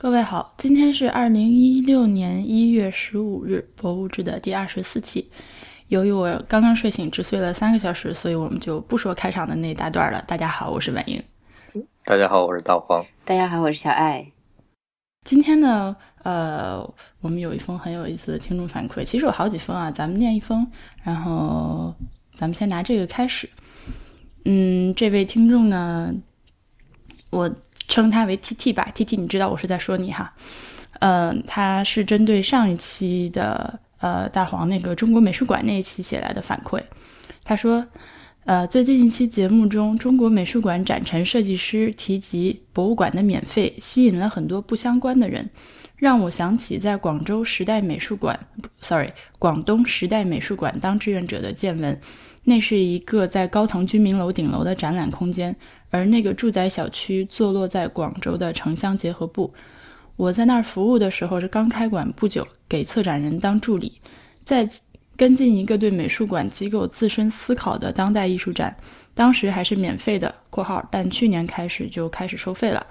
各位好，今天是二零一六年一月十五日，博物志的第二十四期。由于我刚刚睡醒，只睡了三个小时，所以我们就不说开场的那一大段了。大家好，我是婉莹。大家好，我是大黄。大家好，我是小爱。今天呢，呃，我们有一封很有意思的听众反馈，其实有好几封啊，咱们念一封，然后咱们先拿这个开始。嗯，这位听众呢，我。称他为 T T 吧，T T，你知道我是在说你哈，嗯，他是针对上一期的呃大黄那个中国美术馆那一期写来的反馈。他说，呃，最近一期节目中，中国美术馆展陈设计师提及博物馆的免费，吸引了很多不相关的人，让我想起在广州时代美术馆，sorry，广东时代美术馆当志愿者的见闻。那是一个在高层居民楼顶楼的展览空间。而那个住宅小区坐落在广州的城乡结合部，我在那儿服务的时候是刚开馆不久，给策展人当助理，在跟进一个对美术馆机构自身思考的当代艺术展，当时还是免费的（括号），但去年开始就开始收费了。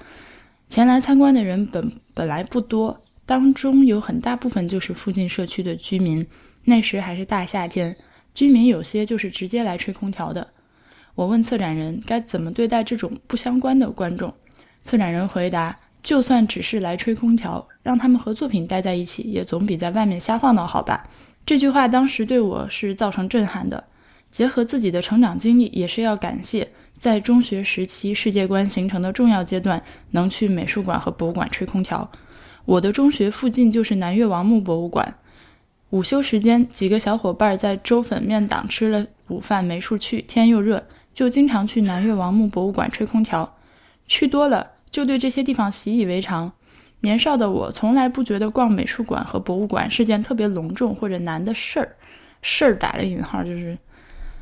前来参观的人本本来不多，当中有很大部分就是附近社区的居民。那时还是大夏天，居民有些就是直接来吹空调的。我问策展人该怎么对待这种不相关的观众，策展人回答：“就算只是来吹空调，让他们和作品待在一起，也总比在外面瞎晃荡好吧？”这句话当时对我是造成震撼的。结合自己的成长经历，也是要感谢在中学时期世界观形成的重要阶段，能去美术馆和博物馆吹空调。我的中学附近就是南越王墓博物馆，午休时间，几个小伙伴在粥粉面档吃了午饭，没处去，天又热。就经常去南越王墓博物馆吹空调，去多了就对这些地方习以为常。年少的我从来不觉得逛美术馆和博物馆是件特别隆重或者难的事儿，事儿打了引号就是，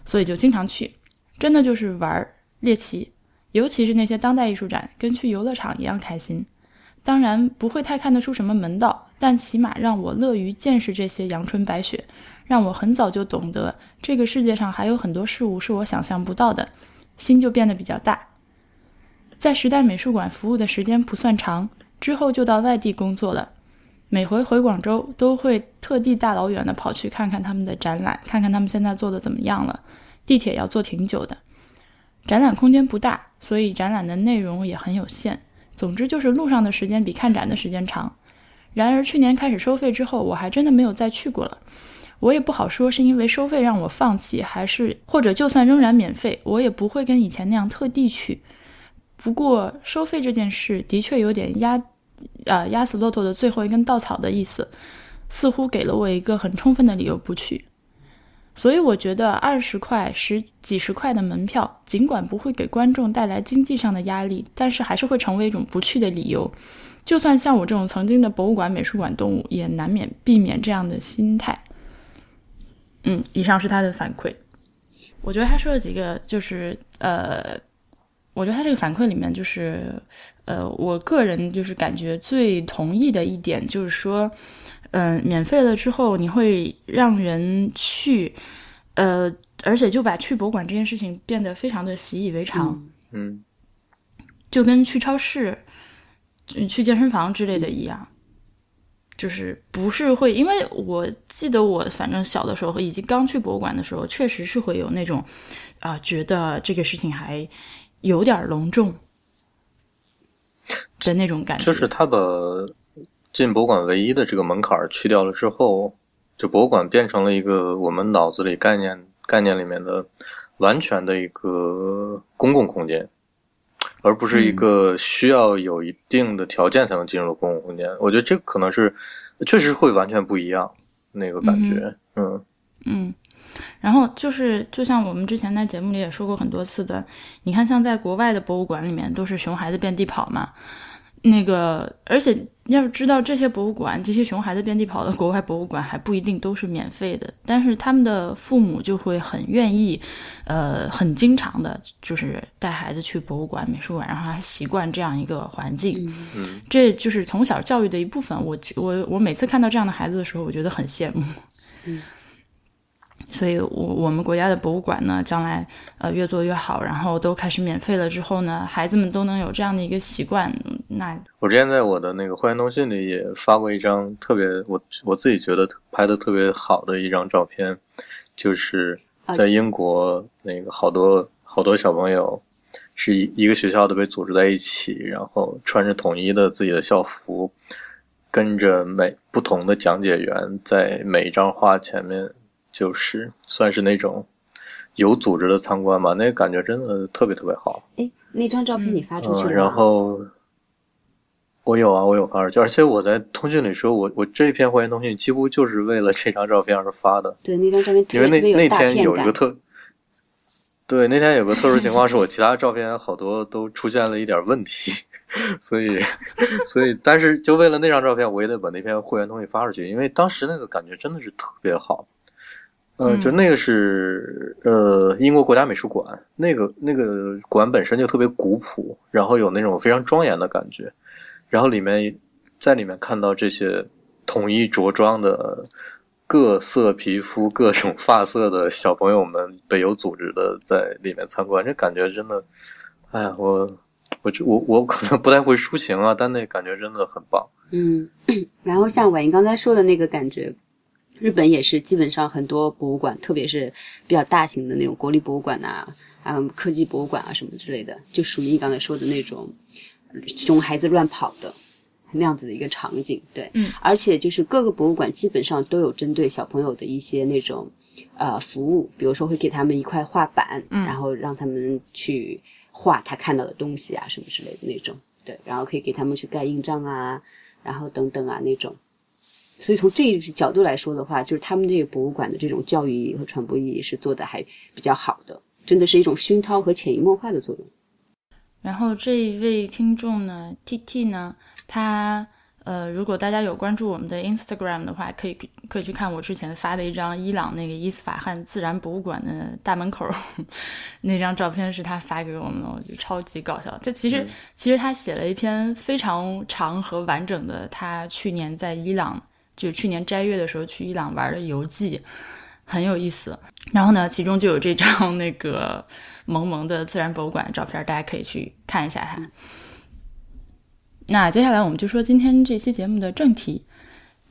所以就经常去，真的就是玩儿猎奇，尤其是那些当代艺术展，跟去游乐场一样开心。当然不会太看得出什么门道，但起码让我乐于见识这些阳春白雪。让我很早就懂得，这个世界上还有很多事物是我想象不到的，心就变得比较大。在时代美术馆服务的时间不算长，之后就到外地工作了。每回回广州，都会特地大老远的跑去看看他们的展览，看看他们现在做的怎么样了。地铁要坐挺久的，展览空间不大，所以展览的内容也很有限。总之就是路上的时间比看展的时间长。然而去年开始收费之后，我还真的没有再去过了。我也不好说，是因为收费让我放弃，还是或者就算仍然免费，我也不会跟以前那样特地去。不过收费这件事的确有点压，呃，压死骆驼的最后一根稻草的意思，似乎给了我一个很充分的理由不去。所以我觉得二十块、十几十块的门票，尽管不会给观众带来经济上的压力，但是还是会成为一种不去的理由。就算像我这种曾经的博物馆、美术馆动物，也难免避免这样的心态。嗯，以上是他的反馈。我觉得他说了几个，就是呃，我觉得他这个反馈里面，就是呃，我个人就是感觉最同意的一点，就是说，嗯，免费了之后，你会让人去，呃，而且就把去博物馆这件事情变得非常的习以为常。嗯，就跟去超市、去健身房之类的一样。就是不是会，因为我记得我反正小的时候以及刚去博物馆的时候，确实是会有那种，啊，觉得这个事情还有点隆重的那种感觉。就是他把进博物馆唯一的这个门槛去掉了之后，就博物馆变成了一个我们脑子里概念概念里面的完全的一个公共空间。而不是一个需要有一定的条件才能进入的公共空间，我觉得这可能是确实会完全不一样那个感觉，嗯。嗯，然后就是就像我们之前在节目里也说过很多次的，你看像在国外的博物馆里面都是熊孩子遍地跑嘛。那个，而且要是知道这些博物馆，这些熊孩子遍地跑的国外博物馆还不一定都是免费的，但是他们的父母就会很愿意，呃，很经常的，就是带孩子去博物馆、美术馆，让他习惯这样一个环境。嗯，这就是从小教育的一部分。我我我每次看到这样的孩子的时候，我觉得很羡慕。嗯，所以我我们国家的博物馆呢，将来呃越做越好，然后都开始免费了之后呢，孩子们都能有这样的一个习惯。那我之前在我的那个会员通讯里也发过一张特别我我自己觉得拍的特别好的一张照片，就是在英国那个好多好多小朋友是一一个学校的被组织在一起，然后穿着统一的自己的校服，跟着每不同的讲解员在每一张画前面。就是算是那种有组织的参观吧，那个感觉真的特别特别好。哎，那张照片你发出去了然后我有啊，我有发出去，而且我在通讯里说，我我这篇会员通讯几乎就是为了这张照片而发的。对，那张照片因为那那天有一个特，对，那天有个特殊情况是我其他照片好多都出现了一点问题，所以 所以但是就为了那张照片，我也得把那篇会员东西发出去，因为当时那个感觉真的是特别好。呃，就那个是呃英国国家美术馆，那个那个馆本身就特别古朴，然后有那种非常庄严的感觉，然后里面在里面看到这些统一着装的各色皮肤、各种发色的小朋友们，被有组织的在里面参观，这感觉真的，哎呀，我我我我可能不太会抒情啊，但那感觉真的很棒。嗯，然后像婉莹刚才说的那个感觉。日本也是基本上很多博物馆，特别是比较大型的那种国立博物馆呐，嗯，科技博物馆啊什么之类的，就属于你刚才说的那种熊孩子乱跑的那样子的一个场景。对，嗯，而且就是各个博物馆基本上都有针对小朋友的一些那种呃服务，比如说会给他们一块画板，嗯，然后让他们去画他看到的东西啊什么之类的那种。对，然后可以给他们去盖印章啊，然后等等啊那种。所以从这一角度来说的话，就是他们这个博物馆的这种教育意义和传播意义是做的还比较好的，真的是一种熏陶和潜移默化的作用。然后这一位听众呢，T T 呢，他呃，如果大家有关注我们的 Instagram 的话，可以可以去看我之前发的一张伊朗那个伊斯法罕自然博物馆的大门口那张照片，是他发给我们的，我觉得超级搞笑。就其实其实他写了一篇非常长和完整的，他去年在伊朗。就去年斋月的时候去伊朗玩的游记，很有意思。然后呢，其中就有这张那个萌萌的自然博物馆的照片，大家可以去看一下它。那接下来我们就说今天这期节目的正题。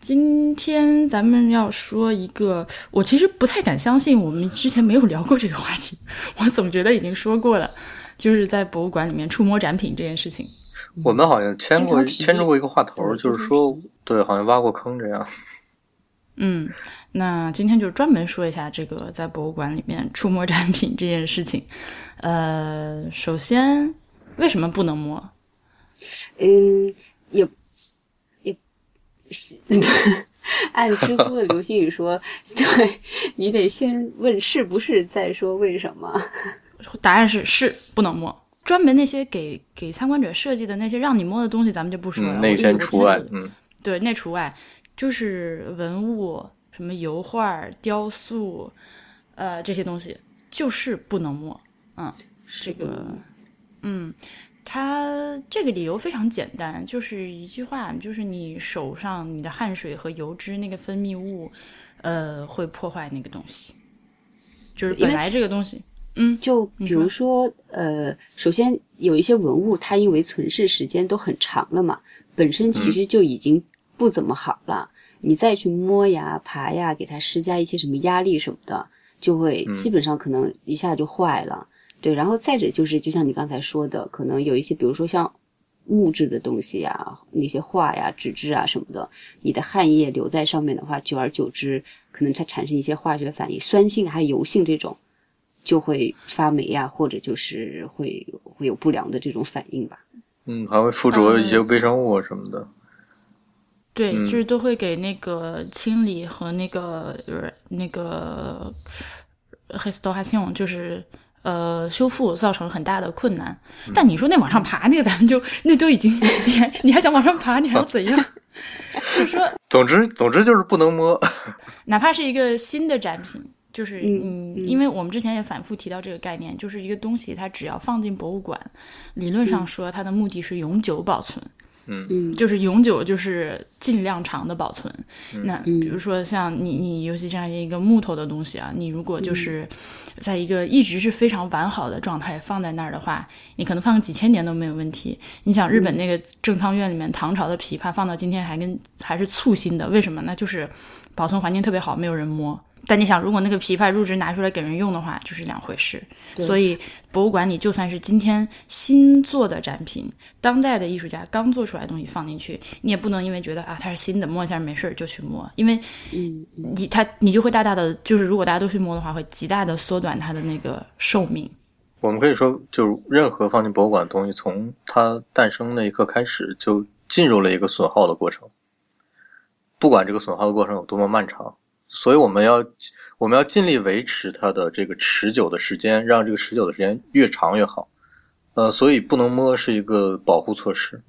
今天咱们要说一个，我其实不太敢相信我们之前没有聊过这个话题，我总觉得已经说过了，就是在博物馆里面触摸展品这件事情。我们好像牵过牵着过一个话头，就是说，对，好像挖过坑这样。嗯，那今天就专门说一下这个在博物馆里面触摸展品这件事情。呃，首先，为什么不能摸？嗯，也也，按知乎的流星雨说，对你得先问是不是，再说为什么。答案是是不能摸。专门那些给给参观者设计的那些让你摸的东西，咱们就不说了。那先除外，嗯，对，那除外，就是文物，什么油画、雕塑，呃，这些东西就是不能摸。嗯，这个，嗯，它这个理由非常简单，就是一句话，就是你手上你的汗水和油脂那个分泌物，呃，会破坏那个东西，就是本来这个东西。嗯，就比如说，呃，首先有一些文物，它因为存世时间都很长了嘛，本身其实就已经不怎么好了。你再去摸呀、爬呀，给它施加一些什么压力什么的，就会基本上可能一下就坏了。对，然后再者就是，就像你刚才说的，可能有一些，比如说像木质的东西呀、那些画呀、纸质啊什么的，你的汗液留在上面的话，久而久之，可能它产生一些化学反应，酸性还有油性这种。就会发霉呀，或者就是会会有不良的这种反应吧。嗯，还会附着一些微生物什么的。对，就是都会给那个清理和那个就是那个 restoration，就是呃修复造成很大的困难。但你说那往上爬那个，咱们就那都已经，你还你还想往上爬，你还要怎样？就是说，总之总之就是不能摸，哪怕是一个新的展品。就是嗯，因为我们之前也反复提到这个概念，就是一个东西，它只要放进博物馆，理论上说它的目的是永久保存。嗯嗯就是永久，就是尽量长的保存。那嗯比如说像你你尤其这样一个木头的东西啊，你如果就是在一个一直是非常完好的状态放在那儿的话，你可能放个几千年都没有问题。你想日本那个正仓院里面唐朝的琵琶放到今天还跟还是簇新的，为什么那？就是保存环境特别好，没有人摸。但你想，如果那个琵琶入职拿出来给人用的话，就是两回事。所以博物馆里就算是今天新做的展品，当代的艺术家刚做出来的东西放进去，你也不能因为觉得啊它是新的，摸一下没事儿就去摸，因为嗯你它你就会大大的就是如果大家都去摸的话，会极大的缩短它的那个寿命。我们可以说，就任何放进博物馆的东西，从它诞生那一刻开始，就进入了一个损耗的过程。不管这个损耗的过程有多么漫长，所以我们要我们要尽力维持它的这个持久的时间，让这个持久的时间越长越好。呃，所以不能摸是一个保护措施。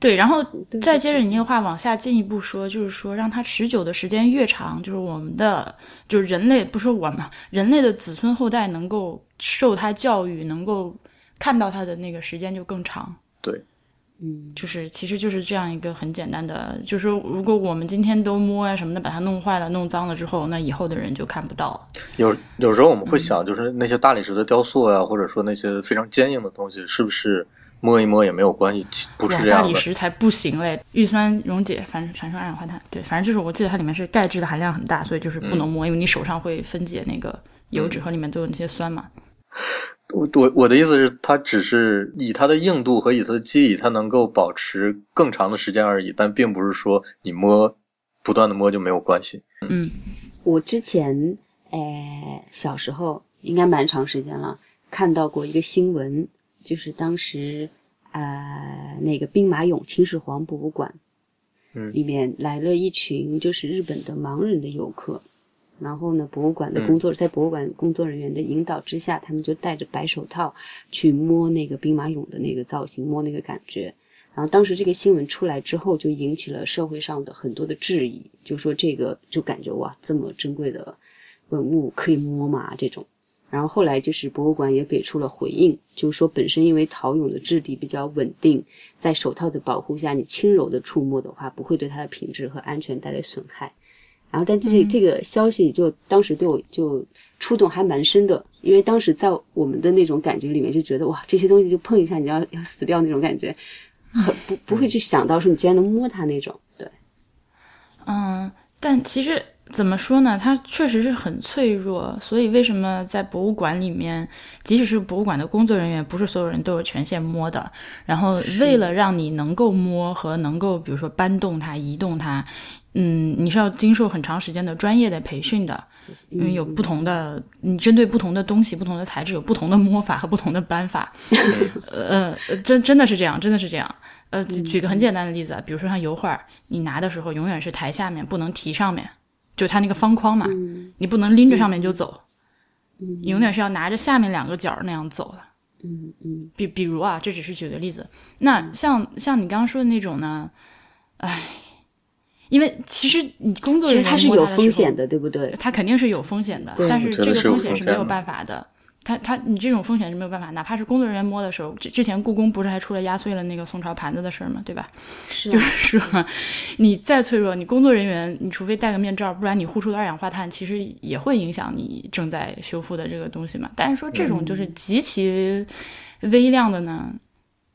对，然后再接着你那个话往下进一步说，就是说让它持久的时间越长，就是我们的就是人类不是我们人类的子孙后代能够受它教育，能够看到它的那个时间就更长。对，嗯就是其实就是这样一个很简单的，就是说如果我们今天都摸呀、什么的，把它弄坏了、弄脏了之后，那以后的人就看不到了。有有时候我们会想，就是那些大理石的雕塑呀、或者说那些非常坚硬的东西，是不是摸一摸也没有关系？其不是这样的。理石才不行嘞！氯酸溶解反产生二氧化碳，对，反正就是我记得它里面是钙质的含量很大，所以就是不能摸，因为你手上会分解那个油脂和里面都有那些酸嘛。我我我的意思是，它只是以它的硬度和以它的肌理，它能够保持更长的时间而已，但并不是说你摸不断的摸就没有关系。嗯我之前诶小时候应该蛮长时间了，看到过一个新闻，就是当时呃那个兵马俑秦始皇博物馆，嗯里面来了一群就是日本的盲人的游客，然后呢，博物馆的工作、在博物馆工作人员的引导之下，他们就戴着白手套去摸那个兵马俑的那个造型，摸那个感觉。然后当时这个新闻出来之后，就引起了社会上的很多的质疑，就说这个就感觉哇，这么珍贵的文物可以摸吗？这种。然后后来就是博物馆也给出了回应，就是说本身因为陶俑的质地比较稳定，在手套的保护下，你轻柔的触摸的话，不会对它的品质和安全带来损害。然后，但这这个消息就当时对我就触动还蛮深的，因为当时在我们的那种感觉里面，就觉得哇，这些东西就碰一下你要要死掉那种感觉，很不不会去想到说你竟然能摸它那种。对，嗯，但其实怎么说呢？它确实是很脆弱，所以为什么在博物馆里面，即使是博物馆的工作人员，不是所有人都有权限摸的。然后为了让你能够摸和能够，比如说搬动它、移动它，嗯，你是要经受很长时间的专业的培训的。因为有不同的，你针对不同的东西、不同的材质，有不同的摸法和不同的搬法。呃，呃真真的是这样，真的是这样。呃，举举个很简单的例子，比如说像油画，你拿的时候永远是抬下面，不能提上面，就它那个方框嘛，你不能拎着上面就走，你永远是要拿着下面两个角那样走的。嗯嗯比比如啊，这只是举个例子。那像像你刚刚说的那种呢，唉，因为其实你工作其人员实它是有风险的，对不对？它肯定是有风险的，但是这个风险是没有办法的。他他你这种风险是没有办法，哪怕是工作人员摸的时候，之之前故宫不是还出了压碎了那个宋朝盘子的事儿吗？对吧？是啊就是说，你再脆弱，你工作人员，你除非戴个面罩，不然你呼出的二氧化碳其实也会影响你正在修复的这个东西嘛。但是说这种就是极其微量的呢，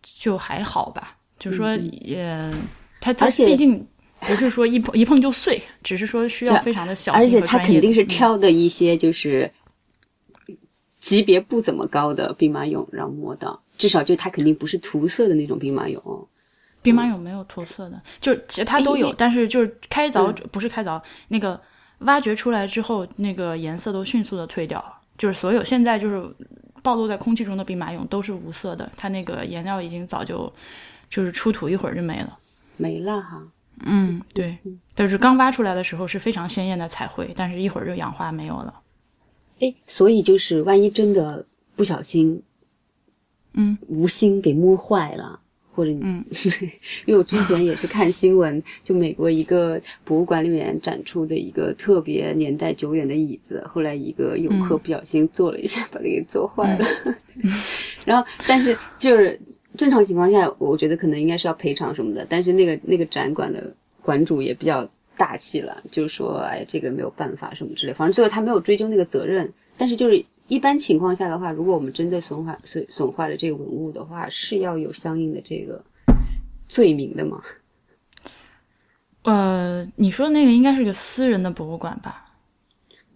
就还好吧。就是说，也它它毕竟不是说一碰一碰就碎，只是说需要非常的小而且心和专业的。他肯定是嗯挑的一些就是级别不怎么高的兵马俑让摸到，至少就他肯定不是涂色的那种兵马俑哦。兵马俑没有涂色的，就是其实它都有，哎但是就是开凿、嗯不是开凿，那个挖掘出来之后，那个颜色都迅速的褪掉了。就是所有现在就是暴露在空气中的兵马俑都是无色的，它那个颜料已经早就就是出土一会儿就没了。没了哈，嗯，对，就是刚挖出来的时候是非常鲜艳的彩绘，但是一会儿就氧化没有了。哎，所以就是万一真的不小心，嗯，无心给摸坏了。或者你，嗯 因为我之前也是看新闻，就美国一个博物馆里面展出的一个特别年代久远的椅子，后来一个游客嗯不小心坐了一下，把它给坐坏了。然后，但是就是正常情况下，我觉得可能应该是要赔偿什么的，但是那个那个展馆的馆主也比较大气了，就是说，哎，这个没有办法什么之类，反正最后他没有追究那个责任。但是就是一般情况下的话，如果我们真的损坏损损坏了这个文物的话，是要有相应的这个罪名的嘛？呃，你说的那个应该是个私人的博物馆吧？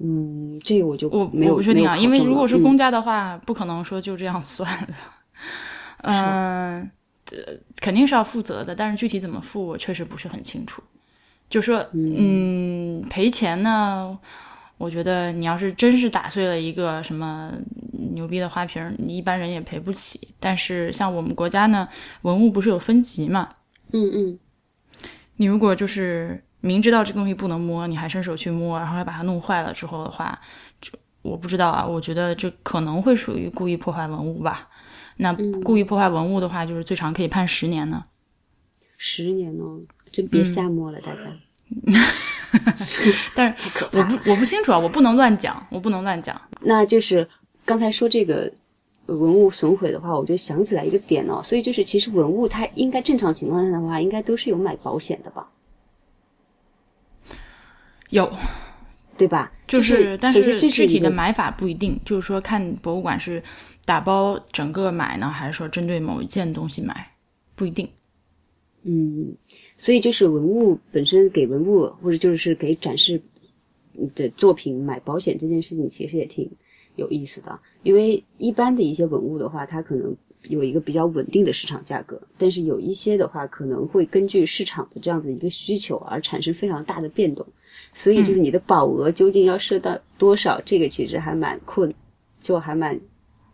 嗯，这个我就我没有我不确定啊，因为如果是公。公家的话，不可能说就这样算了。嗯、呃，肯定是要负责的，但是具体怎么付，我确实不是很清楚。就说，嗯，赔钱呢，我觉得你要是真是打碎了一个什么牛逼的花瓶，你一般人也赔不起。但是像我们国家呢，文物不是有分级嘛？嗯嗯你如果就是明知道这个东西不能摸，你还伸手去摸，然后还把它弄坏了之后的话，就我不知道啊，我觉得这可能会属于故意破坏文物吧。那故意破坏文物的话，就是最长可以判十年呢。十年哦，真别瞎摸了，大家。但是。我不我不清楚啊，我不能乱讲，我不能乱讲。那就是刚才说这个呃文物损毁的话，我就想起来一个点哦，所以就是其实文物它应该正常情况下的话，应该都是有买保险的吧，有，对吧？就是但所以说这具体的买法不一定，就是说看博物馆是打包整个买呢，还是说针对某一件东西买，不一定。嗯，所以就是文物本身给文物或者就是给展示的作品买保险这件事情，其实也挺有意思的。因为一般的一些文物的话，它可能有一个比较稳定的市场价格，但是有一些的话，可能会根据市场的这样子一个需求而产生非常大的变动。所以就是你的保额究竟要设到多少，这个其实还蛮困，就还蛮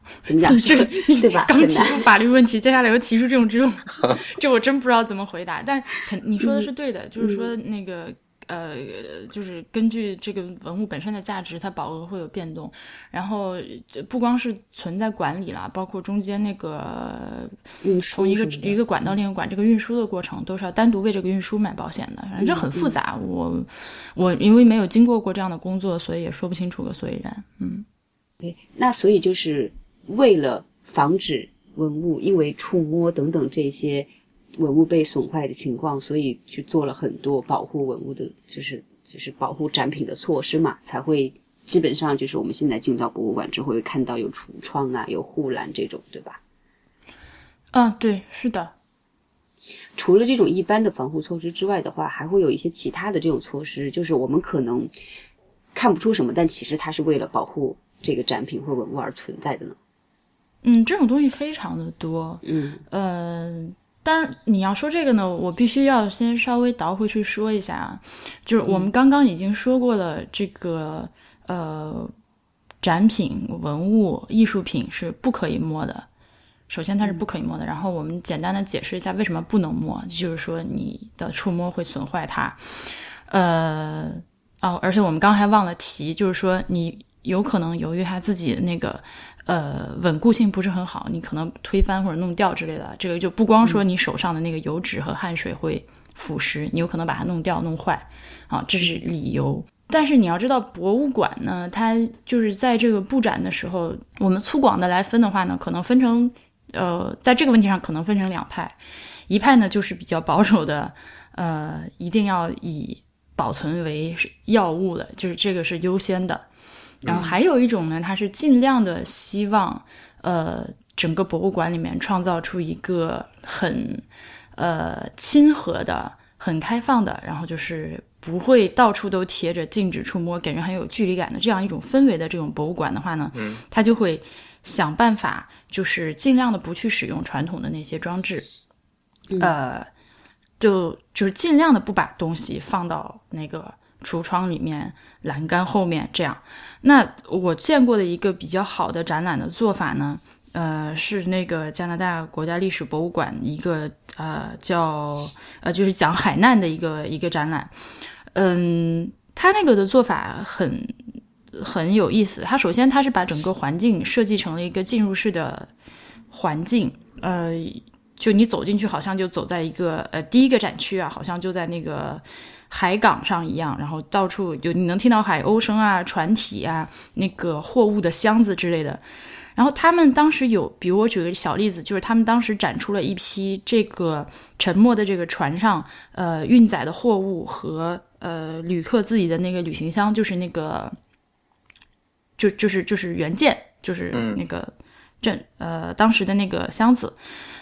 怎么讲，这个对吧？刚。提出法律问题，接下来又提出这种这种，这我真不知道怎么回答。但肯你说的是对的，就是说那个呃，就是根据这个文物本身的价值，它保额会有变动。然后不光是存在管理啦，包括中间那个运输从一个一个管到另一个管，这个运输的过程都是要单独为这个运输买保险的。反正这很复杂，我我因为没有经过过这样的工作，所以也说不清楚个所以然。嗯。对，那所以就是为了防止文物因为触摸等等这些文物被损坏的情况，所以去做了很多保护文物的，就是就是保护展品的措施嘛，才会基本上就是我们现在进到博物馆之后会看到有橱窗啊、有护栏这种，对吧？啊，对，是的。除了这种一般的防护措施之外的话，还会有一些其他的这种措施，就是我们可能看不出什么，但其实它是为了保护这个展品或文物而存在的呢。嗯，这种东西非常的多。嗯呃，当然你要说这个呢，我必须要先稍微倒回去说一下啊，就是我们刚刚已经说过了，这个呃展品、文物、艺术品是不可以摸的。首先它是不可以摸的，然后我们简单的解释一下为什么不能摸，就是说你的触摸会损坏它。呃，哦，而且我们刚还忘了提，就是说你有可能由于它自己的那个呃稳固性不是很好，你可能推翻或者弄掉之类的。这个就不光说你手上的那个油脂和汗水会腐蚀，你有可能把它弄掉、弄坏啊，这是理由。但是你要知道，博物馆呢，它就是在这个布展的时候，我们粗犷的来分的话呢，可能分成呃，在这个问题上可能分成两派，一派呢就是比较保守的，呃，一定要以保存为是要务的，就是这个是优先的。然后还有一种呢，他是尽量的希望，呃，整个博物馆里面创造出一个很呃亲和的、很开放的，然后就是不会到处都贴着禁止触摸，给人很有距离感的这样一种氛围的这种博物馆的话呢，嗯，它就会想办法，就是尽量的不去使用传统的那些装置，呃，就就是尽量的不把东西放到那个橱窗里面、栏杆后面这样。那我见过的一个比较好的展览的做法呢，呃，是那个加拿大国家历史博物馆一个呃叫呃就是讲海难的一个一个展览，嗯，他那个的做法很很有意思。他首先他是把整个环境设计成了一个进入式的环境，呃，就你走进去好像就走在一个呃第一个展区啊，好像就在那个海港上一样，然后到处有你能听到海鸥声啊、船体啊、那个货物的箱子之类的。然后他们当时有，比如我举个小例子，就是他们当时展出了一批这个沉没的这个船上，呃，运载的货物和呃旅客自己的那个旅行箱，就是那个，就就是就是原件，就是那个证呃当时的那个箱子。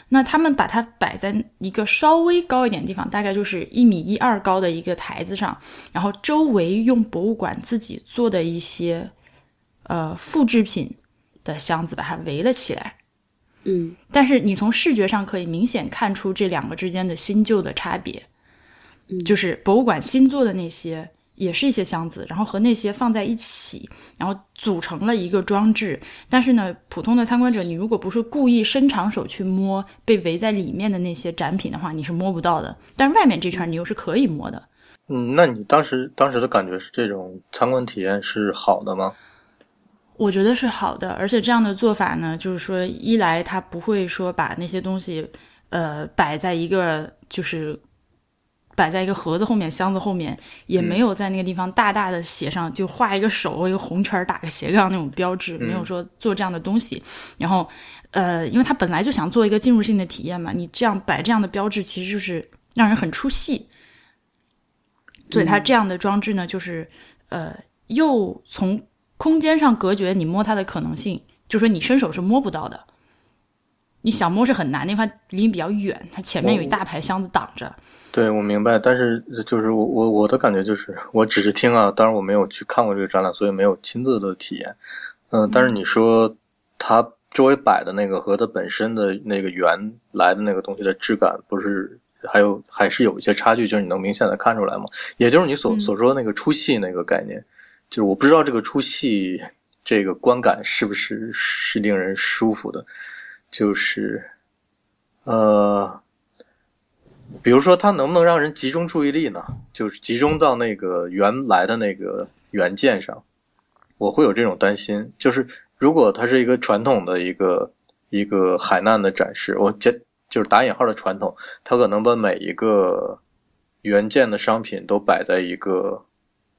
那他们把它摆在一个稍微高一点的地方，大概就是一米一二高的一个台子上，然后周围用博物馆自己做的一些呃复制品的箱子把它围了起来。嗯，但是你从视觉上可以明显看出这两个之间的新旧的差别，就是博物馆新做的那些。也是一些箱子，然后和那些放在一起，然后组成了一个装置。但是呢，普通的参观者，你如果不是故意伸长手去摸被围在里面的那些展品的话，你是摸不到的。但是外面这圈你又是可以摸的。嗯，那你当时当时的感觉是这种参观体验是好的吗？我觉得是好的，而且这样的做法呢，就是说，一来它不会说把那些东西，呃，摆在一个就是。摆在一个盒子后面，箱子后面也没有在那个地方大大的写上，就画一个手，一个红圈打个斜杠那种标志，没有说做这样的东西。然后，呃，因为他本来就想做一个进入性的体验嘛，你这样摆这样的标志，其实就是让人很出戏。所以它这样的装置呢，就是呃，又从空间上隔绝你摸它的可能性，就说你伸手是摸不到的，你想摸是很难，那块离你比较远，它前面有一大排箱子挡着。对，我明白，但是就是我我我的感觉就是，我只是听啊，当然我没有去看过这个展览，所以没有亲自的体验。嗯，但是你说它周围摆的那个和它本身的那个原来的那个东西的质感，不是还有还是有一些差距，就是你能明显的看出来吗？也就是你所所说的那个出戏那个概念，就是我不知道这个出戏这个观感是不是是令人舒服的，就是呃。比如说，它能不能让人集中注意力呢？就是集中到那个原来的那个原件上，我会有这种担心。就是如果它是一个传统的一个一个海难的展示，我这就是打引号的传统，它可能把每一个原件的商品都摆在一个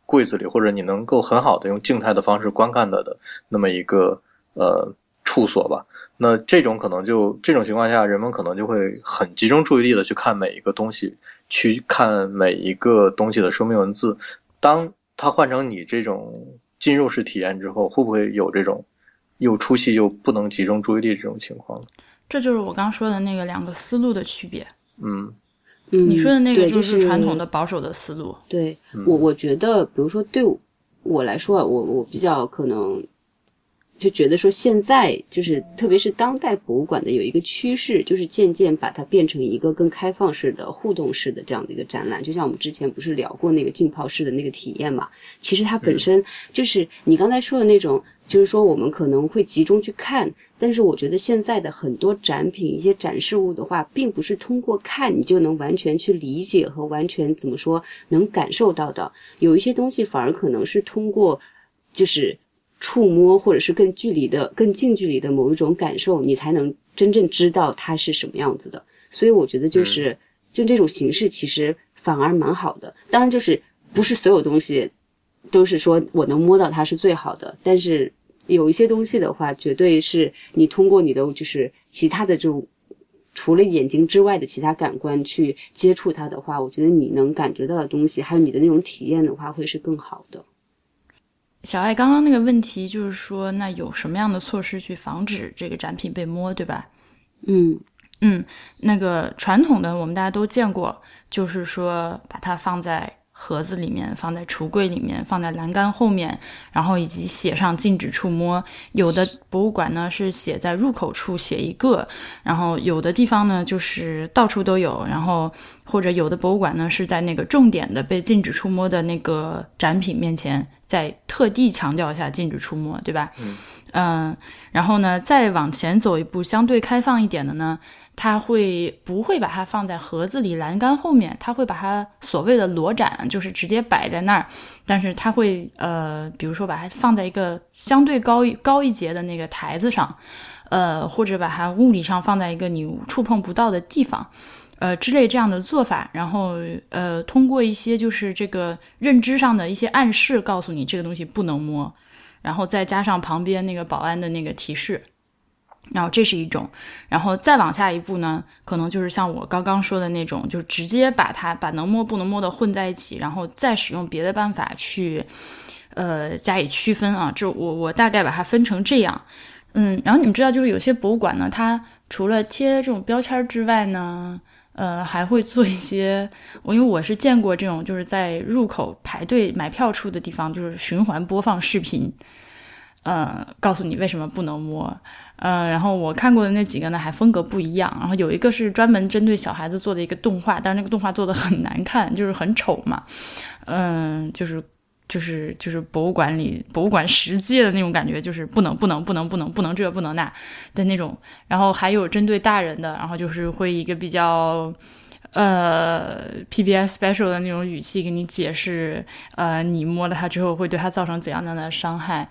柜子里，或者你能够很好的用静态的方式观看它的那么一个呃。处所吧，那这种可能就这种情况下，人们可能就会很集中注意力的去看每一个东西，去看每一个东西的说明文字。当它换成你这种进入式体验之后，会不会有这种又出戏又不能集中注意力这种情况？这就是我刚说的那个两个思路的区别。嗯，你说的那个就是传统的保守的思路。对我，我觉得，比如说对我来说，我我比较可能。就觉得说现在就是，特别是当代博物馆的有一个趋势，就是渐渐把它变成一个更开放式的、互动式的这样的一个展览。就像我们之前不是聊过那个浸泡式的那个体验嘛？其实它本身就是你刚才说的那种，就是说我们可能会集中去看，但是我觉得现在的很多展品、一些展示物的话，并不是通过看你就能完全去理解和完全怎么说能感受到的。有一些东西反而可能是通过，就是。触摸或者是更距离的、更近距离的某一种感受，你才能真正知道它是什么样子的。所以我觉得就是，就这种形式其实反而蛮好的。当然，就是不是所有东西都是说我能摸到它是最好的，但是有一些东西的话，绝对是你通过你的就是其他的这种除了眼睛之外的其他感官去接触它的话，我觉得你能感觉到的东西，还有你的那种体验的话，会是更好的。小爱刚刚那个问题就是说，那有什么样的措施去防止这个展品被摸，对吧？嗯嗯，那个传统的我们大家都见过，就是说把它放在盒子里面，放在橱柜里面，放在栏杆后面，然后以及写上禁止触摸。有的博物馆呢是写在入口处写一个，然后有的地方呢就是到处都有，然后或者有的博物馆呢是在那个重点的被禁止触摸的那个展品面前。在特地强调一下禁止触摸，对吧？嗯，然后呢，再往前走一步，相对开放一点的呢，他会不会把它放在盒子里栏杆后面？他会把它所谓的裸展，就是直接摆在那儿，但是他会呃，比如说把它放在一个相对高一高一截的那个台子上，呃，或者把它物理上放在一个你触碰不到的地方。呃，之类这样的做法，然后呃，通过一些就是这个认知上的一些暗示，告诉你这个东西不能摸，然后再加上旁边那个保安的那个提示，然后这是一种，然后再往下一步呢，可能就是像我刚刚说的那种，就直接把它把能摸不能摸的混在一起，然后再使用别的办法去，呃，加以区分啊。这我我大概把它分成这样，嗯，然后你们知道，就是有些博物馆呢，它除了贴这种标签之外呢，呃，还会做一些，我因为我是见过这种，就是在入口排队买票处的地方，就是循环播放视频，呃，告诉你为什么不能摸。呃，然后我看过的那几个呢，还风格不一样。然后有一个是专门针对小孩子做的一个动画，但是那个动画做的很难看，就是很丑嘛。嗯，就是就是就是博物馆里博物馆实际的那种感觉，就是不能不能不能不能不能这不能那的那种。然后还有针对大人的，然后就是会一个比较呃 PBS special 的那种语气给你解释，呃，你摸了它之后会对它造成怎样的伤害。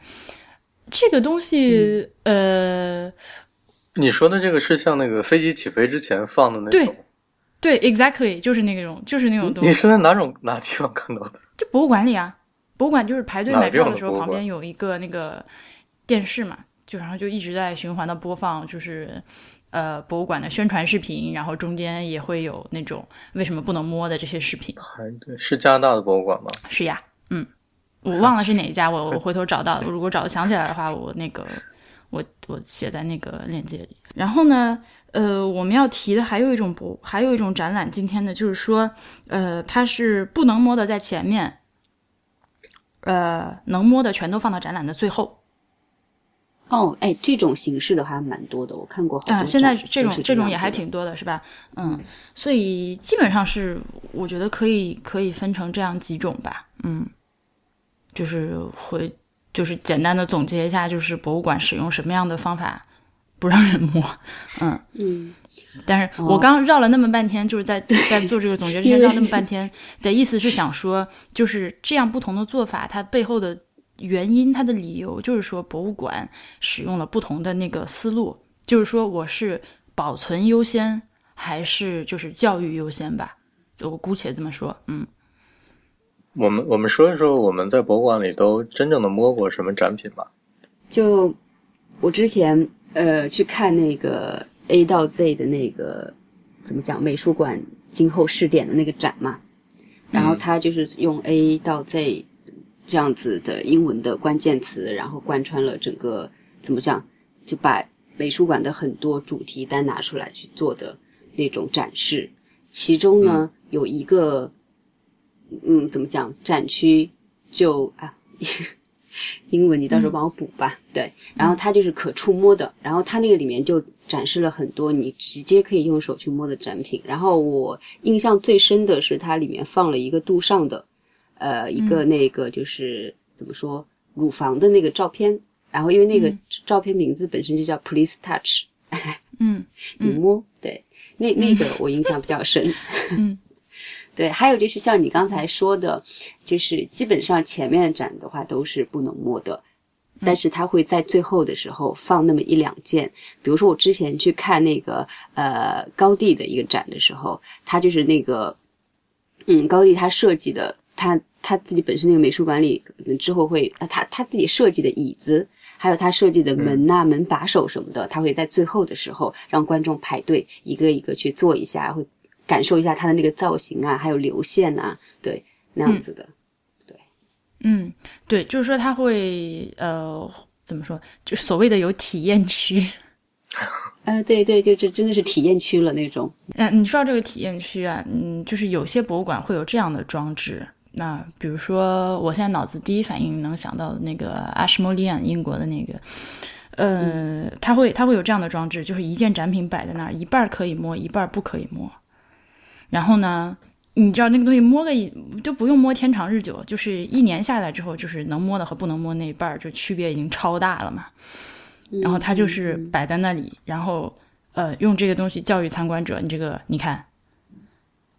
这个东西，呃，你说的这个是像那个飞机起飞之前放的那种，对对，exactly，就是那种，就是那种东西。你是在哪种哪地方看到的？就博物馆里啊，博物馆就是排队买票的时候，旁边有一个那个电视嘛，就然后就一直在循环的播放，就是呃博物馆的宣传视频，然后中间也会有那种为什么不能摸的这些视频。是加拿大的博物馆吗？是呀，嗯。我忘了 是哪一家，我我回头找到，如果找得想起来的话，我那个我我写在那个链接里。然后呢，呃，我们要提的还有一种博，还有一种展览，今天的就是说，呃，它是不能摸的在前面，呃，能摸的全都放到展览的最后。哦，哎，这种形式的话蛮多的，我看过好多。现在这种这种也还挺多的，是吧？嗯，所以基本上是我觉得可以可以分成这样几种吧，嗯。就是会，就是简单的总结一下，就是博物馆使用什么样的方法不让人摸，嗯嗯。但是我刚绕了那么半天，就是在在做这个总结之前绕那么半天的意思是想说，就是这样不同的做法，它背后的原因，它的理由就是说，博物馆使用了不同的那个思路，就是说我是保存优先还是就是教育优先吧，我姑且这么说，嗯。我们我们说一说我们在博物馆里都真正的摸过什么展品吧。就我之前呃去看那个 A 到 Z 的那个怎么讲美术馆今后试点的那个展嘛，然后他就是用 A 到 Z 这样子的英文的关键词，然后贯穿了整个怎么讲，就把美术馆的很多主题单拿出来去做的那种展示，其中呢有一个。嗯，怎么讲？展区就啊，英文你到时候帮我补吧。对，然后它就是可触摸的，然后它那个里面就展示了很多你直接可以用手去摸的展品。然后我印象最深的是它里面放了一个杜尚的，呃，一个那个就是怎么说乳房的那个照片。然后因为那个照片名字本身就叫 Please Touch，嗯，你摸，对，那那个我印象比较深。嗯。对，还有就是像你刚才说的，就是基本上前面展的话都是不能摸的，但是他会在最后的时候放那么一两件。比如说我之前去看那个呃高地的一个展的时候，他就是那个嗯高地他设计的，他他自己本身那个美术馆里之后会他他自己设计的椅子，还有他设计的门呐门把手什么的，他会在最后的时候让观众排队一个一个去做一下，会。感受一下它的那个造型啊，还有流线啊，对，那样子的，对，嗯，对，就是说它会呃，怎么说，就所谓的有体验区，呃，对对，就这真的是体验区了那种。嗯，你说到这个体验区啊，嗯，就是有些博物馆会有这样的装置，那比如说我现在脑子第一反应能想到的那个阿什莫利安，英国的那个，呃，它会它会有这样的装置，就是一件展品摆在那儿，一半可以摸，一半不可以摸。然后呢，你知道那个东西摸个就不用摸天长日久，就是一年下来之后，就是能摸的和不能摸那一半儿就区别已经超大了嘛。然后它就是摆在那里，然后呃用这个东西教育参观者，你这个你看，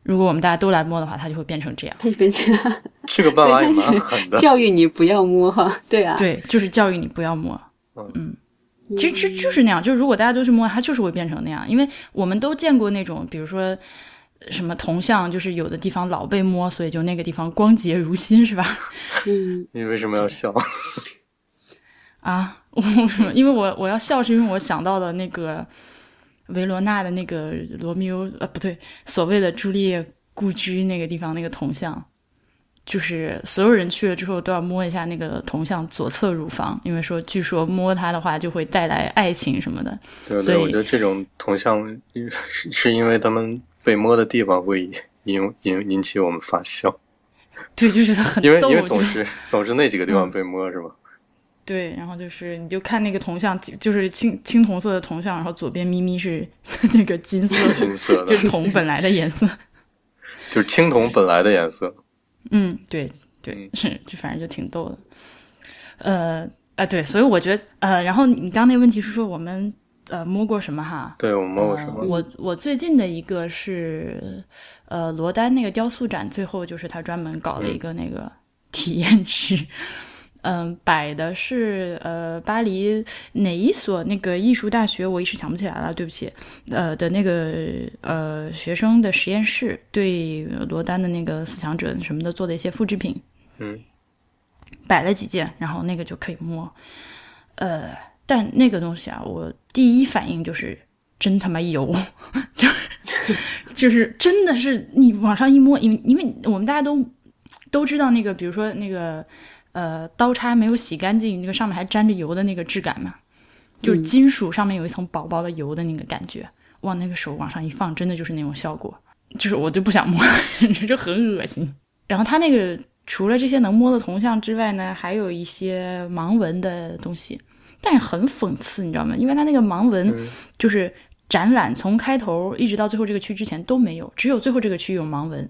如果我们大家都来摸的话，它就会变成这样。它就变成这个办法也蛮狠的，教育你不要摸哈。对啊，对，就是教育你不要摸。嗯，其实就就是那样，就是如果大家都去摸，它就是会变成那样，因为我们都见过那种，比如说。什么铜像，就是有的地方老被摸，所以就那个地方光洁如新，是吧？嗯。你为什么要笑？啊，我 因为我我要笑，是因为我想到了那个维罗纳的那个罗密欧，呃，不对，所谓的朱丽叶故居那个地方那个铜像，就是所有人去了之后都要摸一下那个铜像左侧乳房，因为说据说摸它的话就会带来爱情什么的。对对，所以我觉得这种铜像是 是因为他们被摸的地方会引引引起我们发笑，对，就觉得很因为逗，因为总是总是那几个地方嗯被摸是吧？对，然后就是你就看那个铜像，就是青青铜色的铜像，然后左边咪咪是 那个金色的，金色的就是铜本来的颜色。就是青铜本来的颜色。嗯，对对嗯，是，就反正就挺逗的。呃啊，对，所以我觉得呃，然后你刚那个问题是说我们呃摸过什么哈？对我摸过什呃么？我我最近的一个是呃罗丹那个雕塑展，最后就是他专门搞了一个那个体验区。嗯，摆的是呃巴黎哪一所那个艺术大学，我一时想不起来了，对不起。呃的那个呃学生的实验室对罗丹的那个思想者什么的做的一些复制品，嗯，摆了几件，然后那个就可以摸。呃，但那个东西啊，我第一反应就是真他妈油，就是就是真的是你往上一摸，因为因为我们大家都都知道那个，比如说那个呃刀叉没有洗干净，那个上面还沾着油的那个质感嘛，就是金属上面有一层薄薄的油的那个感觉，往那个手往上一放，真的就是那种效果，就是我就不想摸，就很恶心。然后它那个除了这些能摸的铜像之外呢，还有一些盲文的东西，但是很讽刺，你知道吗？因为他那个盲文嗯就是展览从开头一直到最后这个区之前都没有，只有最后这个区有盲文。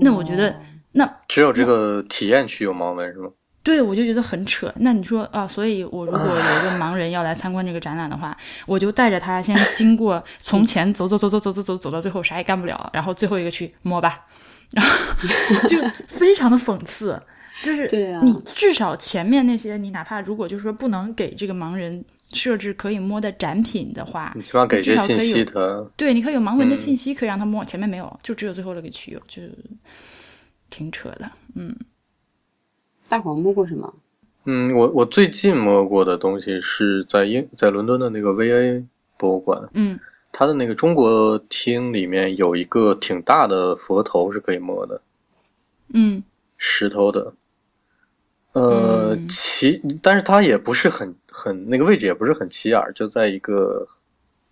那我觉得哦那只有这个体验区有盲文是吗？对，我就觉得很扯。那你说啊，所以我如果有一个盲人要来参观这个展览的话，我就带着他先经过从前走走走走走走走走到最后啥也干不了，然后最后一个去摸吧，然后就非常的讽刺。就是你至少前面那些，你哪怕如果就是说不能给这个盲人设置可以摸的展品的话你，起码给一些信息他。对，你可以有盲文的嗯信息可以让他摸，前面没有，就只有最后这个区有，就挺扯的。嗯大黄摸过什么？嗯，我我最近摸过的东西是在英在伦敦的那个 VA 博物馆，嗯它的那个中国厅里面有一个挺大的佛头是可以摸的，嗯石头的。呃，嗯起，但是它也不是很很那个位置也不是很起眼儿，就在一个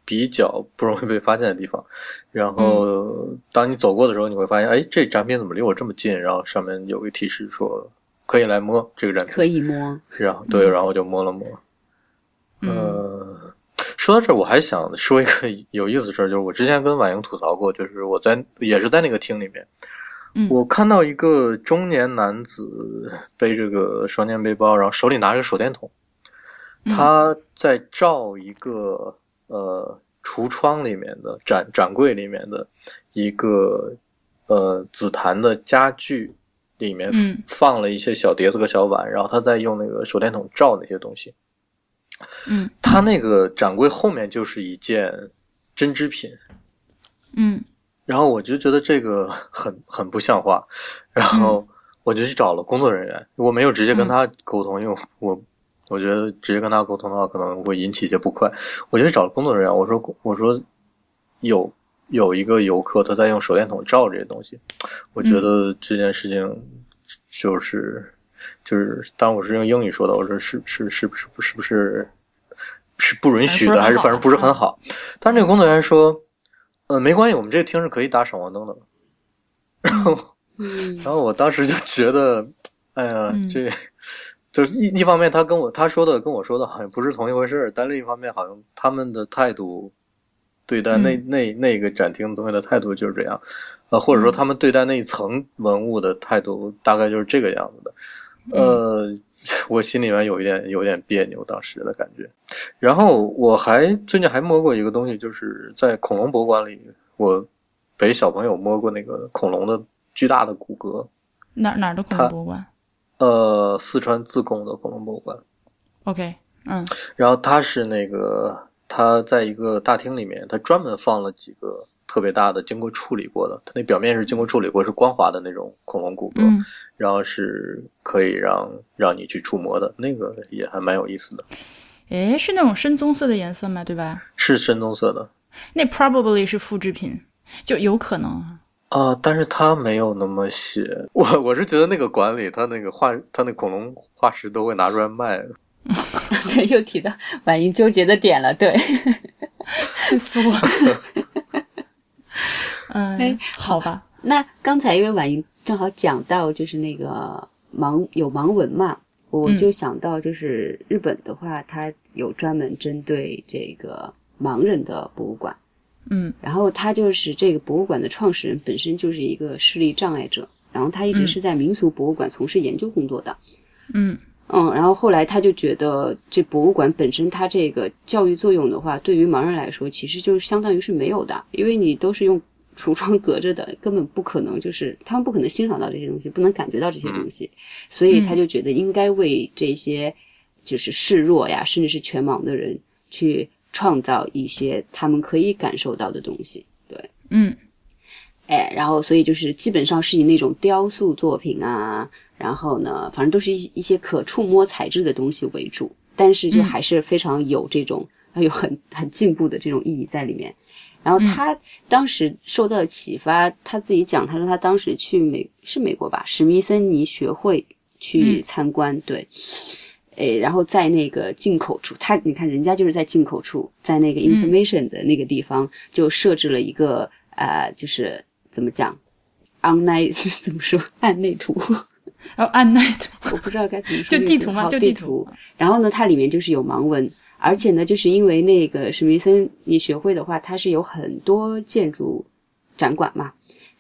比较不容易被发现的地方。然后当你走过的时候，你会发现，哎，这展品怎么离我这么近？然后上面有个提示说可以来摸这个展品。可以摸。然后对，然后就摸了摸。嗯呃，说到这儿，我还想说一个有意思的事儿，就是我之前跟婉莹吐槽过，就是我在也是在那个厅里面，嗯。我看到一个中年男子背着个双肩背包，然后手里拿着个手电筒，嗯。他在照一个呃橱窗里面的展展柜里面的一个呃紫檀的家具。里面嗯。放了一些小碟子和小碗，然后他在用那个手电筒照那些东西。嗯。他那个展柜后面就是一件针织品，嗯然后我就觉得这个很很不像话，然后我就去找了工作人员，我没有直接跟他沟通，因为我我觉得直接跟他沟通的话可能会引起一些不快，我就去找了工作人员，我说我说有有一个游客他在用手电筒照这些东西，我觉得这件事情就是就是，当然我是用英语说的，我说是是是不是不是不是是不允许的，还是反正不是很好。但是那个工作人员说，呃，没关系，我们这个厅是可以打闪光灯的。然后，嗯。然后我当时就觉得，哎呀，嗯。这就是一一方面，他跟我他说的跟我说的好像不是同一回事儿，但另一方面，好像他们的态度对待那、那那个展厅东西的态度就是这样，呃，或者说他们对待那一层文物的态度大概就是这个样子的。呃，我心里面有一点有点别扭，当时的感觉。然后我还最近还摸过一个东西，就是在恐龙博物馆里，我陪小朋友摸过那个恐龙的巨大的骨骼。哪哪儿的恐龙博物馆呃，四川自贡的恐龙博物馆。？OK，嗯然后它是那个它在一个大厅里面，它专门放了几个特别大的，经过处理过的，它那表面是经过处理过，是光滑的那种恐龙骨骼，嗯然后是可以让让你去触摸的，那个也还蛮有意思的，诶，是那种深棕色的颜色吗？对吧？是深棕色的那 probably 是复制品，就有可能啊。啊，但是它没有那么写，我我是觉得那个馆里，它那个化，它那恐龙化石都会拿出来卖，对，又提到婉莹纠结的点了，对。气死我了！嗯哎，好吧，那刚才因为婉莹正好讲到就是那个盲有盲文嘛，我就想到就是日本的话，它有专门针对这个盲人的博物馆，嗯。然后他就是这个博物馆的创始人本身就是一个视力障碍者，然后他一直是在民俗博物馆从事研究工作的，嗯。嗯，然后后来他就觉得这博物馆本身它这个教育作用的话，对于盲人来说其实就是相当于是没有的，因为你都是用橱窗隔着的，根本不可能就是他们不可能欣赏到这些东西，不能感觉到这些东西，所以他就觉得应该为这些就是示弱呀，甚至是全盲的人去创造一些他们可以感受到的东西，对。嗯哎，然后所以就是基本上是以那种雕塑作品啊，然后呢，反正都是一一些可触摸材质的东西为主，但是就还是非常有这种有很很进步的这种意义在里面。然后他当时受到的启发，他自己讲，他说他当时去美是美国吧，史密森尼学会去参观，对，诶，然后在那个进口处，他你看人家就是在进口处，在那个 information 的那个地方、就设置了一个呃，就是怎么讲，online 怎么说暗内图，然后按奈图，我不知道该怎么 说，就地图嘛就地图然后呢，它里面就是有盲文，而且呢，就是因为那个史密森你学会的话，它是有很多建筑展馆嘛，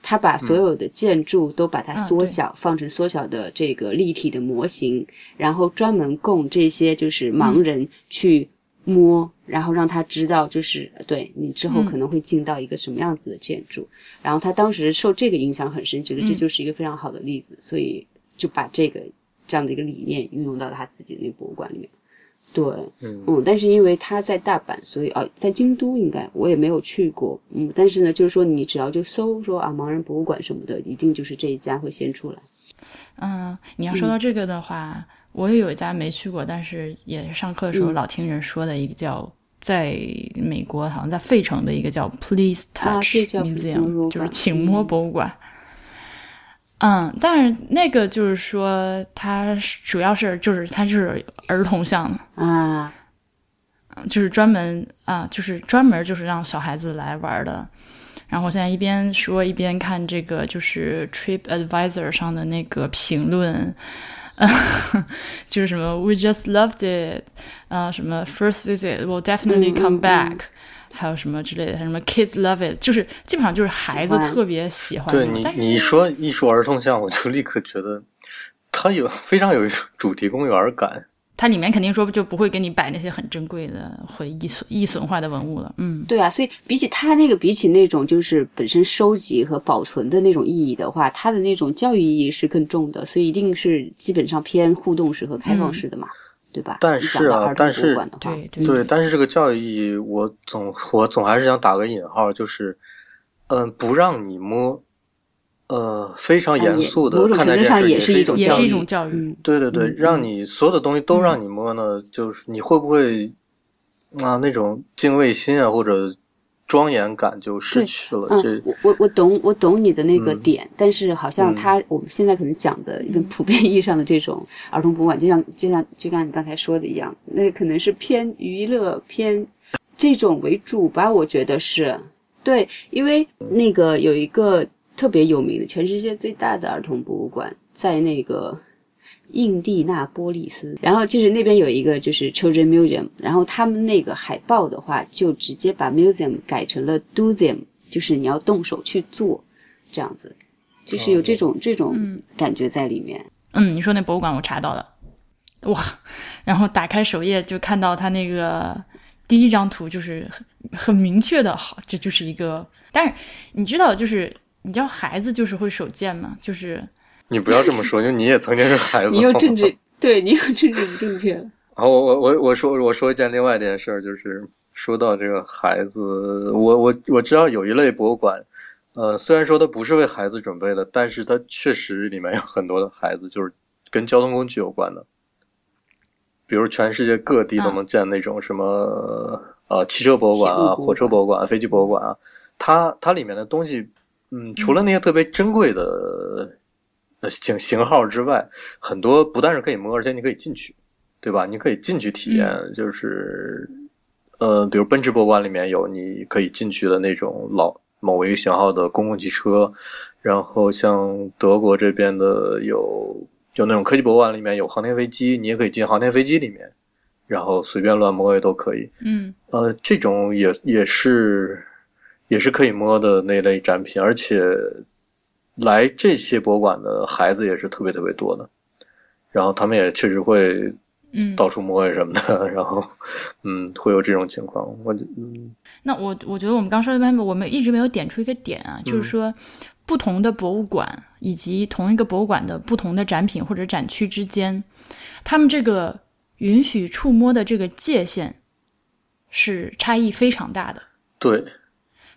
他把所有的建筑都把它缩小，放成缩小的这个立体的模型，然后专门供这些就是盲人去摸，然后让他知道，就是对你之后可能会进到一个什么样子的建筑。然后他当时受这个影响很深，觉得这就是一个非常好的例子，所以就把这个这样的一个理念运用到他自己的那个博物馆里面。对，嗯但是因为他在大阪，所以啊，在京都应该我也没有去过，嗯，但是呢，就是说你只要就搜说啊盲人博物馆什么的，一定就是这一家会先出来。嗯，你要说到这个的话，我也有一家没去过，但是也是上课的时候嗯老听人说的一个叫。在美国，好像在费城的一个叫 Please 啊 Touch 这叫 Museum，、就是请摸博物馆。嗯，但是那个就是说，它是主要是就是它是儿童向的，啊，就是专门啊，就是专门就是让小孩子来玩的。然后我现在一边说一边看这个，就是 Trip Advisor 上的那个评论，就是什么 We just loved it，啊、什么 First visit will definitely 嗯 come 嗯 back，、还有什么之类的，什么 Kids love it，就是基本上就是孩子特别喜欢对你你说一说儿童像，我就立刻觉得它有非常有主题公园感。它里面肯定说就不会给你摆那些很珍贵的会易损易损坏的文物了。嗯，对啊，所以比起它那个，比起那种就是本身收集和保存的那种意义的话，它的那种教育意义是更重的，所以一定是基本上偏互动式和开放式的嘛，对吧？但是啊但是对对对，但是这个教育意义，我总我总还是想打个引号，就是，嗯、不让你摸，呃，非常严肃的看待这件事，也是一种教育也是一种。教育。嗯，对对对，嗯让你所有的东西都让你摸呢，就是你会不会啊那种敬畏心啊或者庄严感就失去了？嗯，这我我我懂我懂你的那个嗯点，但是好像嗯他、我们现在可能讲的一个普遍意义上的这种儿童博物馆，就像就像就像你刚才说的一样，那可能是偏娱乐偏这种为主吧，我觉得是对，因为那个有一个特别有名的全世界最大的儿童博物馆，在那个。印第纳波利斯，然后就是那边有一个就是 Children Museum，然后他们那个海报的话，就直接把 museum 改成了 do them，就是你要动手去做，这样子，就是有这种、这种感觉在里面。嗯，你说那博物馆我查到了，哇！然后打开首页就看到他那个第一张图，就是很很明确的，好，这就是一个。但是你知道，就是你知道孩子就是会手贱嘛，就是你不要这么说，因为你也曾经是孩子。你又政治，对你又政治不正确了。好，我我我我说我说一件另外一件事儿，就是说到这个孩子，我我我知道有一类博物馆，呃，虽然说它不是为孩子准备的，但是它确实里面有很多的孩子，就是跟交通工具有关的，比如全世界各地都能见那种什么呃汽车博物馆啊、火车博物馆、飞机博物馆啊，它它里面的东西，嗯，除了那些特别珍贵的型型号之外，很多不但是可以摸，而且你可以进去。对吧？你可以进去体验，就是，呃，比如奔驰博物馆里面有你可以进去的那种老某一个型号的公共汽车，然后像德国这边的有有那种科技博物馆里面有航天飞机，你也可以进航天飞机里面，然后随便乱摸也都可以。嗯，呃，这种也也是也是可以摸的那类展品，而且来这些博物馆的孩子也是特别特别多的，然后他们也确实会。嗯，到处摸呀什么的，然后，嗯，会有这种情况。我，嗯，那我我觉得我们刚说的，我们一直没有点出一个点啊，就是说，不同的博物馆以及同一个博物馆的不同的展品或者展区之间，他们这个允许触摸的这个界限是差异非常大的。对，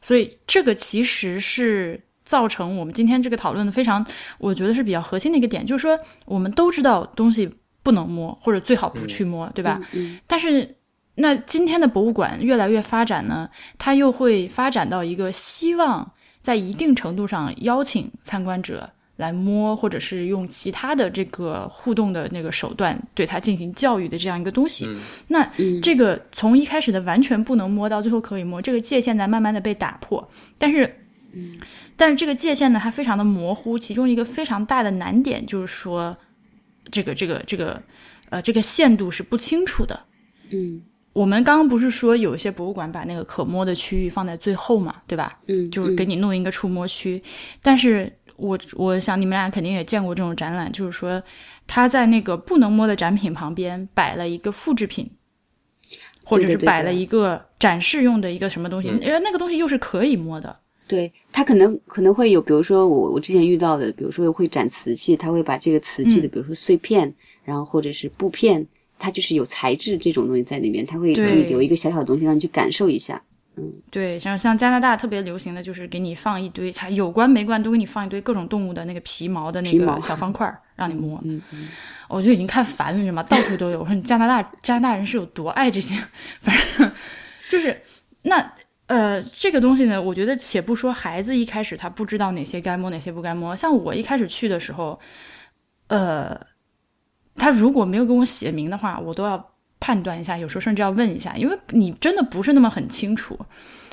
所以这个其实是造成我们今天这个讨论的非常，我觉得是比较核心的一个点，就是说，我们都知道东西。不能摸，或者最好不去摸，对吧？但是，那今天的博物馆越来越发展呢，它又会发展到一个希望在一定程度上邀请参观者来摸，或者是用其他的这个互动的那个手段对它进行教育的这样一个东西。那这个从一开始的完全不能摸到最后可以摸，这个界限在慢慢的被打破。但是，但是这个界限呢，它非常的模糊。其中一个非常大的难点就是说。这个这个这个，呃，这个限度是不清楚的。嗯，我们刚刚不是说有一些博物馆把那个可摸的区域放在最后嘛，对吧？嗯，就是给你弄一个触摸区。但是我我想你们俩肯定也见过这种展览，就是说他在那个不能摸的展品旁边摆了一个复制品，或者是摆了一个展示用的一个什么东西，因为那个东西又是可以摸的。对他可能可能会有，比如说我我之前遇到的，比如说会展瓷器，他会把这个瓷器的，比如说碎片，然后或者是布片，它就是有材质这种东西在里面，他会给你留一个小小的东西让你去感受一下。嗯，对，像像加拿大特别流行的就是给你放一堆，有关没关都给你放一堆各种动物的那个皮毛的那个小方块 让你摸。嗯嗯，我就已经看烦了，你知道吗？到处都有。我说你加拿大加拿大人是有多爱这些，反正就是那。呃，这个东西呢，我觉得且不说孩子一开始他不知道哪些该摸，哪些不该摸。像我一开始去的时候，呃，他如果没有跟我写明的话，我都要判断一下，有时候甚至要问一下，因为你真的不是那么很清楚。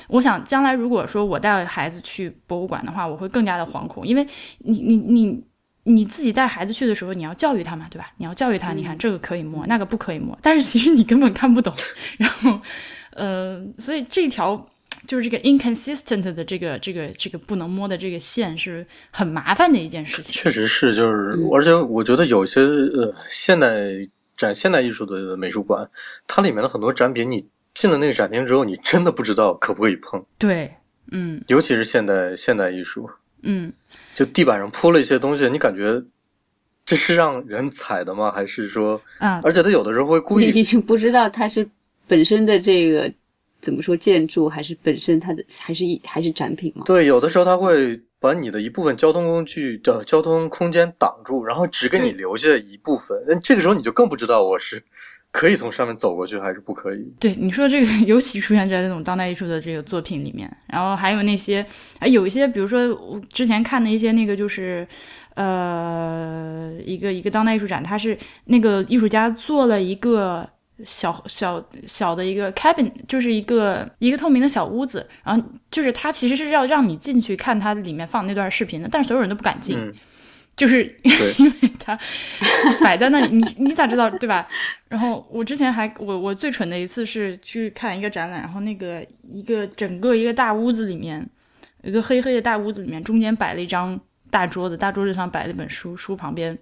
我想将来如果说我带孩子去博物馆的话，我会更加的惶恐，因为你你你你自己带孩子去的时候，你要教育他嘛，对吧？你要教育他，你看这个可以摸，那个不可以摸，但是其实你根本看不懂。然后，呃，所以这条。就是这个 inconsistent 的这个这个这个不能摸的这个线是很麻烦的一件事情。确实是，就是而且我觉得有些呃现代展现代艺术的美术馆，它里面的很多展品，你进了那个展厅之后，你真的不知道可不可以碰。对，嗯，尤其是现代现代艺术，嗯，就地板上铺了一些东西，你感觉这是让人踩的吗？还是说啊？而且他有的时候会故意，已经不知道他是本身的这个。怎么说建筑还是本身它的还是一还是展品吗？对，有的时候它会把你的一部分交通工具的交通空间挡住，然后只给你留下一部分。那这个时候你就更不知道我是可以从上面走过去还是不可以。对，你说这个 尤其出现在那种当代艺术的这个作品里面，然后还有那些啊，有一些比如说我之前看的一些那个就是呃一个一个当代艺术展，它是那个艺术家做了一个。小小小的一个 cabin，就是一个一个透明的小屋子，然后就是他其实是要让你进去看他里面放那段视频的，但是所有人都不敢进，就是因为他摆在那里，你你咋知道对吧？然后我之前还我我最蠢的一次是去看一个展览，然后那个一个整个一个大屋子里面，一个黑黑的大屋子里面，中间摆了一张大桌子，大桌子上摆了一本书，书旁边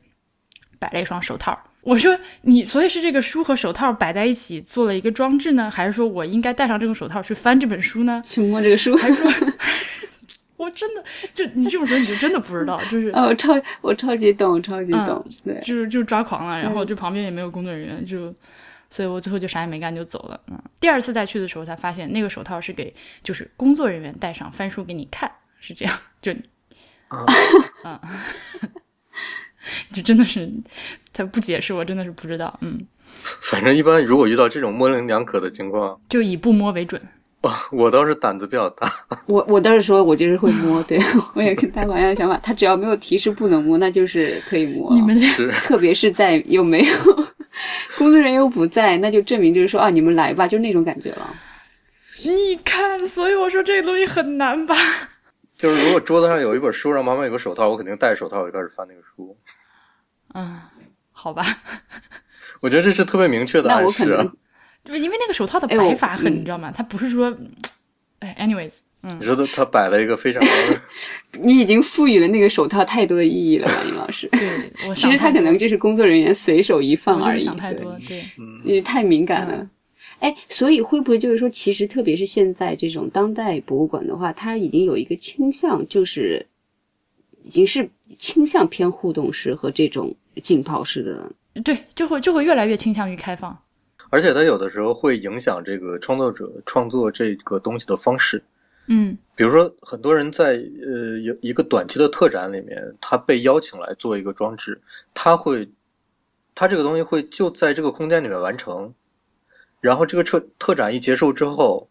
摆了一双手套。我说你，所以是这个书和手套摆在一起做了一个装置呢，还是说我应该戴上这个手套去翻这本书呢？去摸这个书？还是说，我真的就你这么说，你就真的不知道，就是 哦，超我超级懂，超级懂，对，就是就抓狂了，然后就旁边也没有工作人员，就所以我最后就啥也没干就走了。嗯，第二次再去的时候才发现，那个手套是给就是工作人员戴上，翻书给你看，是这样。就，啊 嗯，就真的是他不解释，我真的是不知道。嗯，反正一般如果遇到这种模棱两可的情况，就以不摸为准。我倒是胆子比较大。我我倒是说，我就是会摸，对 我也跟大王一样的想法。他只要没有提示不能摸，那就是可以摸。你们俩是特别是在又没有 工作人员又不在，那就证明就是说啊，你们来吧，就那种感觉了。你看，所以我说这个东西很难吧？就是如果桌子上有一本书，然后旁边有个手套，我肯定戴手套，我就开始翻那个书。嗯，好吧。我觉得这是特别明确的那暗示啊我可能。对，因为那个手套的摆法很，嗯你知道吗？它不是说，哎，anyways，嗯你，说他他摆了一个非常 你已经赋予了那个手套太多的意义了，王英老师。对，我 其实他可能就是工作人员随手一放而已。对想太多，对，你太敏感了。嗯哎，所以会不会就是说，其实特别是现在这种当代博物馆的话，它已经有一个倾向，就是已经是倾向偏互动式和这种浸泡式的。对，就会就会越来越倾向于开放。而且它有的时候会影响这个创作者创作这个东西的方式。嗯比如说，很多人在呃有一个短期的特展里面，他被邀请来做一个装置，他会，他这个东西会就在这个空间里面完成，然后这个特特展一结束之后，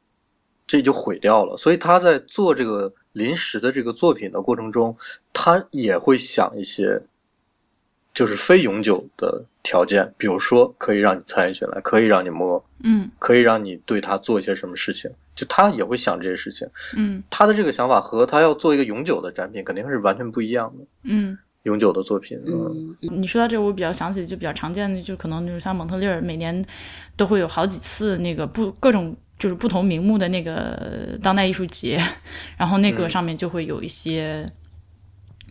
这就毁掉了。所以他在做这个临时的这个作品的过程中，他也会想一些，就是非永久的条件，比如说可以让你参与进来，可以让你摸，嗯可以让你对他做一些什么事情，就他也会想这些事情。嗯他的这个想法和他要做一个永久的展品肯定是完全不一样的。嗯。永久的作品，嗯，嗯，你说到这个，我比较想起就比较常见的，就可能就是像蒙特利尔每年都会有好几次那个不各种就是不同名目的那个当代艺术节，然后那个嗯。上面就会有一些，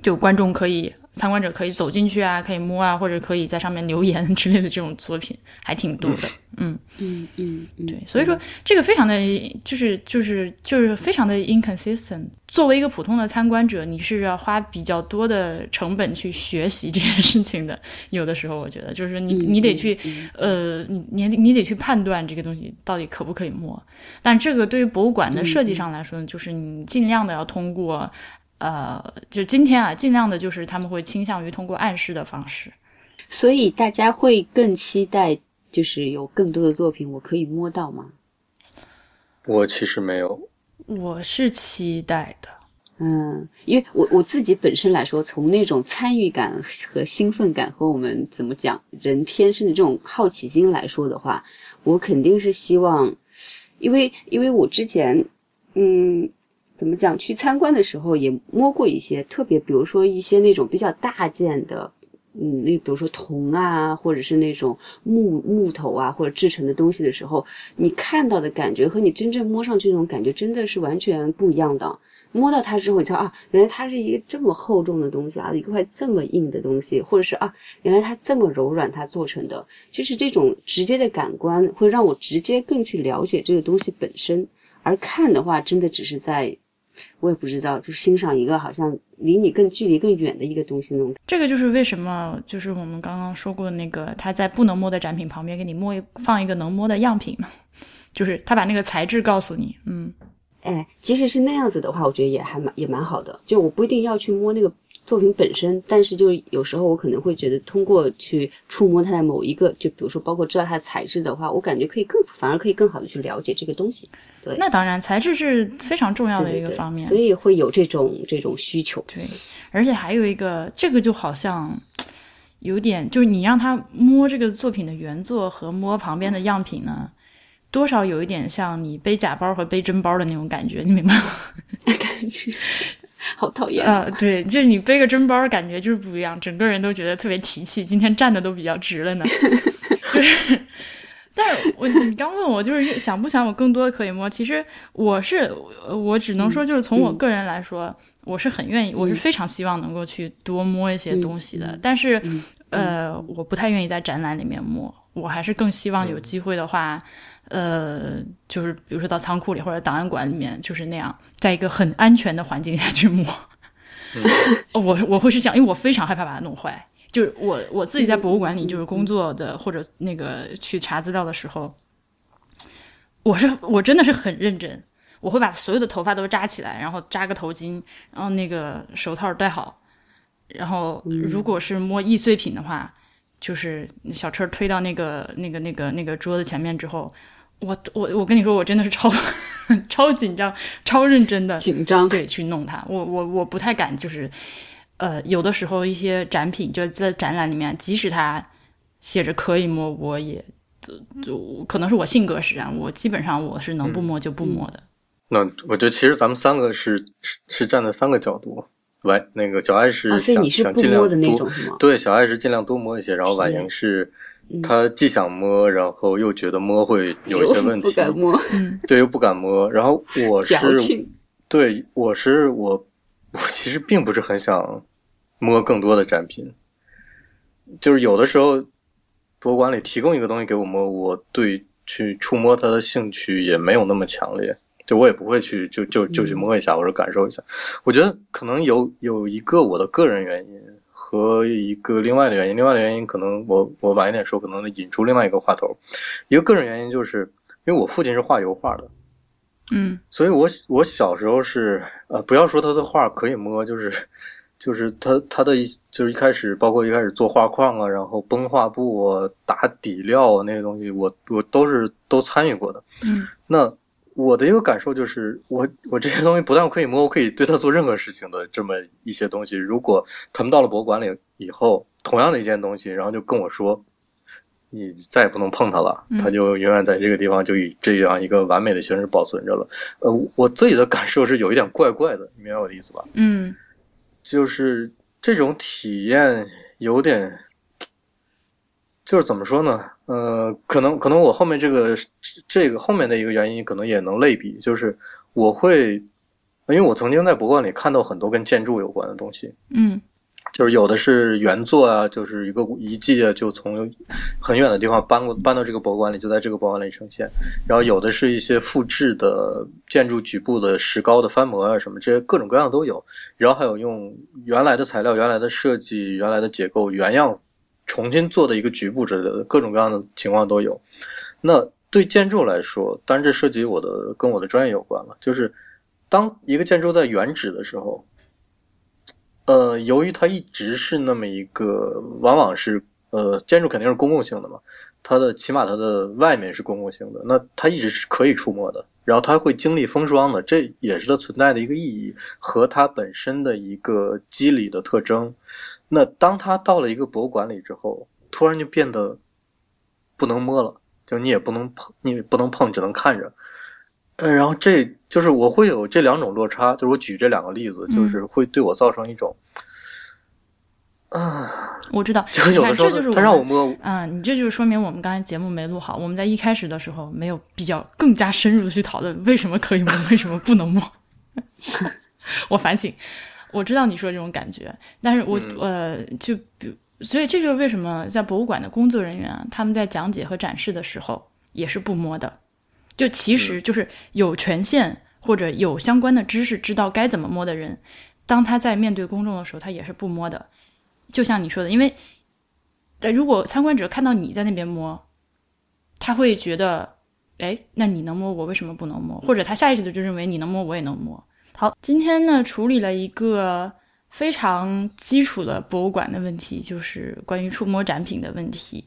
就观众可以参观者可以走进去啊，可以摸啊，或者可以在上面留言之类的这种作品还挺多的，嗯，嗯嗯嗯，对，所以说这个非常的就是就是就是非常的 inconsistent。作为一个普通的参观者，你是要花比较多的成本去学习这件事情的。有的时候，我觉得就是你嗯你得去呃，你你你得去判断这个东西到底可不可以摸。但这个对于博物馆的设计上来说呢，就是你尽量的要通过呃，就今天啊，尽量的就是他们会倾向于通过暗示的方式。所以大家会更期待，就是有更多的作品我可以摸到吗？我其实没有，我是期待的。嗯，因为我我自己本身来说，从那种参与感和兴奋感和我们怎么讲人天生的这种好奇心来说的话，我肯定是希望，因为因为我之前嗯怎么讲去参观的时候也摸过一些特别，比如说一些那种比较大件的。嗯，那比如说铜啊，或者是那种木木头啊，或者制成的东西的时候，你看到的感觉和你真正摸上去那种感觉真的是完全不一样的。摸到它之后，你知道啊，原来它是一个这么厚重的东西啊，一块这么硬的东西，或者是啊，原来它这么柔软，它做成的，就是这种直接的感官会让我直接更去了解这个东西本身。而看的话，真的只是在，我也不知道，就欣赏一个好像离你更距离更远的一个东西那种。这个就是为什么，就是我们刚刚说过的那个，他在不能摸的展品旁边给你摸一放一个能摸的样品嘛，就是他把那个材质告诉你，嗯，哎，即使是那样子的话，我觉得也还蛮也蛮好的。就我不一定要去摸那个作品本身，但是就有时候我可能会觉得，通过去触摸它的某一个，就比如说包括知道它的材质的话，我感觉可以更反而可以更好的去了解这个东西。那当然，材质是非常重要的一个方面，所以会有这种这种需求。对，而且还有一个，这个就好像有点，就是你让他摸这个作品的原作和摸旁边的样品呢，多少有一点像你背假包和背真包的那种感觉，你明白吗？感 觉好讨厌。呃，对，就是你背个真包，感觉就是不一样，整个人都觉得特别提气，今天站的都比较直了呢。就是，但是我你刚问我就是想不想有更多的可以摸，其实我是我只能说就是从我个人来说，我是很愿意，我是非常希望能够去多摸一些东西的，但是呃，我不太愿意在展览里面摸，我还是更希望有机会的话。呃，就是比如说到仓库里或者档案馆里面，就是那样，在一个很安全的环境下去摸。我我会是这样，因为我非常害怕把它弄坏。就是我我自己在博物馆里就是工作的或者那个去查资料的时候，我是我真的是很认真，我会把所有的头发都扎起来，然后扎个头巾，然后那个手套戴好，然后如果是摸易碎品的话，就是小车推到那个那个那个那个桌子前面之后。我我我跟你说，我真的是超 超紧张、超认真的紧张，对，去弄它。我我我不太敢，就是呃，有的时候一些展品就在展览里面，即使它写着可以摸，我也就可能是我性格使然，我基本上我是能不摸就不摸的。那我觉得其实咱们三个是是是站在三个角度，婉那个小爱是想想尽量多，对，小爱是尽量多摸一些，然后婉莹是。她既想摸，然后又觉得摸会有一些问题，不敢摸，对，又不敢摸。然后我是，对，我是我，我其实并不是很想摸更多的展品，就是有的时候博物馆里提供一个东西给我摸，我对去触摸它的兴趣也没有那么强烈，就我也不会去就就就去摸一下或者感受一下。我觉得可能有有一个我的个人原因。和一个另外的原因，另外的原因可能我我晚一点说，可能引出另外一个话头。一个个人原因就是，因为我父亲是画油画的，嗯，所以我我小时候是呃，不要说他的画可以摸，就是就是他他的一就是一开始，包括一开始做画框啊，然后崩画布啊、打底料啊那些东西，我我都是都参与过的，嗯，那。我的一个感受就是，我我这些东西不但可以摸，我可以对它做任何事情的这么一些东西。如果他们到了博物馆里以后，同样的一件东西，然后就跟我说，你再也不能碰它了，它就永远在这个地方就以这样一个完美的形式保存着了。呃，我自己的感受是有一点怪怪的，你明白我的意思吧？嗯，就是这种体验有点。就是怎么说呢？呃，可能可能我后面这个这个后面的一个原因，可能也能类比，就是我会，因为我曾经在博物馆里看到很多跟建筑有关的东西，嗯，就是有的是原作啊，就是一个遗迹啊，就从很远的地方搬过搬到这个博物馆里，就在这个博物馆里呈现，然后有的是一些复制的建筑局部的石膏的翻模啊，什么这些各种各样都有，然后还有用原来的材料、原来的设计、原来的结构原样。重新做的一个局部之类的，各种各样的情况都有。那对建筑来说，当然这涉及我的跟我的专业有关了。就是当一个建筑在原址的时候，呃，由于它一直是那么一个，往往是呃，建筑肯定是公共性的嘛，它的起码它的外面是公共性的，那它一直是可以触摸的，然后它会经历风霜的，这也是它存在的一个意义和它本身的一个机理的特征。那当它到了一个博物馆里之后，突然就变得不能摸了，就你也不能碰，你不能碰，只能看着。呃，然后这就是我会有这两种落差，就是我举这两个例子，就是会对我造成一种啊，我知道，就有的时候他让我摸，啊，你这就是说明我们刚才节目没录好，我们在一开始的时候没有比较更加深入的去讨论为什么可以摸，为什么不能摸。我反省。我知道你说这种感觉，但是我呃，就比，所以这就是为什么在博物馆的工作人员啊，他们在讲解和展示的时候也是不摸的，就其实就是有权限或者有相关的知识，知道该怎么摸的人，当他在面对公众的时候，他也是不摸的。就像你说的，因为，呃，如果参观者看到你在那边摸，他会觉得，哎，那你能摸，我为什么不能摸？或者他下意识的就认为你能摸，我也能摸。好，今天呢处理了一个非常基础的博物馆的问题，就是关于触摸展品的问题。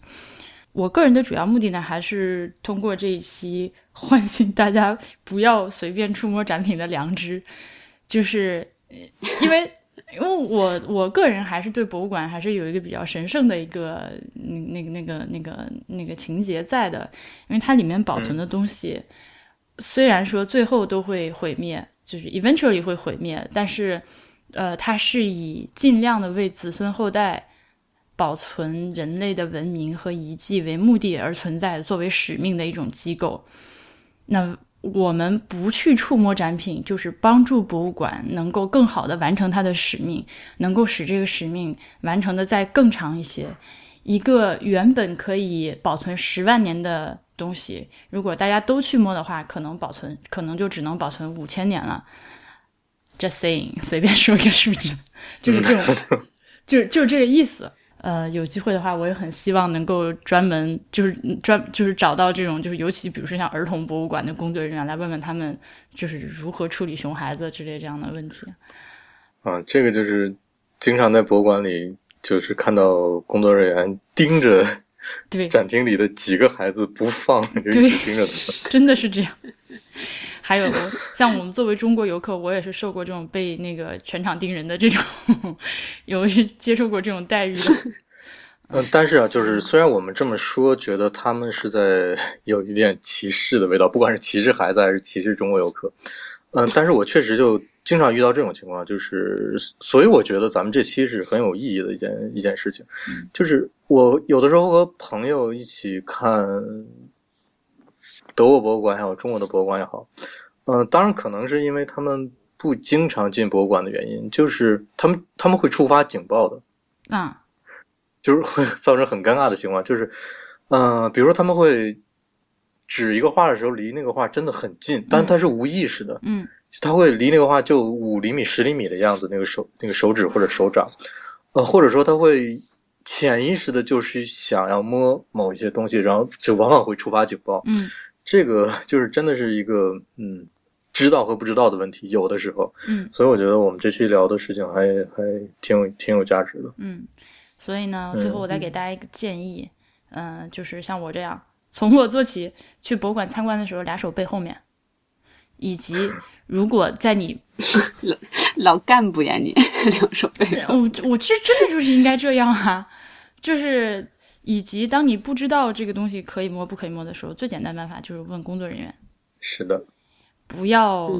我个人的主要目的呢，还是通过这一期唤醒大家不要随便触摸展品的良知，就是因为因为我我个人还是对博物馆还是有一个比较神圣的一个那那个那个那个那个情节在的，因为它里面保存的东西，虽然说最后都会毁灭。就是 eventually 会毁灭，但是，呃，它是以尽量的为子孙后代保存人类的文明和遗迹为目的而存在，作为使命的一种机构。那我们不去触摸展品，就是帮助博物馆能够更好的完成它的使命，能够使这个使命完成的再更长一些。一个原本可以保存十万年的。东西，如果大家都去摸的话，可能保存可能就只能保存五千年了。Just saying，随便说一个数字，就是这种，就就这个意思。呃，有机会的话，我也很希望能够专门就是专就是找到这种就是尤其比如说像儿童博物馆的工作人员来问问他们就是如何处理熊孩子之类这样的问题。啊，这个就是经常在博物馆里就是看到工作人员盯着对展厅里的几个孩子不放，就一直盯着他们。真的是这样。还有像我们作为中国游客，我也是受过这种被那个全场盯人的这种，有是接受过这种待遇的。嗯，但是啊，就是虽然我们这么说，觉得他们是在有一点歧视的味道，不管是歧视孩子还是歧视中国游客，嗯，但是我确实就经常遇到这种情况，就是所以我觉得咱们这期是很有意义的一件一件事情，就是我有的时候和朋友一起看德国博物馆也好，中国的博物馆也好，嗯，当然可能是因为他们不经常进博物馆的原因，就是他们他们会触发警报的。嗯，就是会造成很尴尬的情况，就是，呃，比如说他们会指一个画的时候，离那个画真的很近，但他是无意识的，嗯。他会离那个画就五厘米、十厘米的样子，那个手那个手指或者手掌，呃，或者说他会潜意识的就是想要摸某一些东西，然后就往往会触发警报。嗯这个就是真的是一个嗯，知道和不知道的问题，有的时候，嗯所以我觉得我们这期聊的事情还还挺有挺有价值的。嗯，所以呢，嗯最后我再给大家一个建议，嗯、就是像我这样从我做起，去博物馆参观的时候，俩手背后面，以及如果在你老老干部呀你，两手背。我我其实真的就是应该这样啊，就是以及当你不知道这个东西可以摸不可以摸的时候，最简单办法就是问工作人员，是的，不要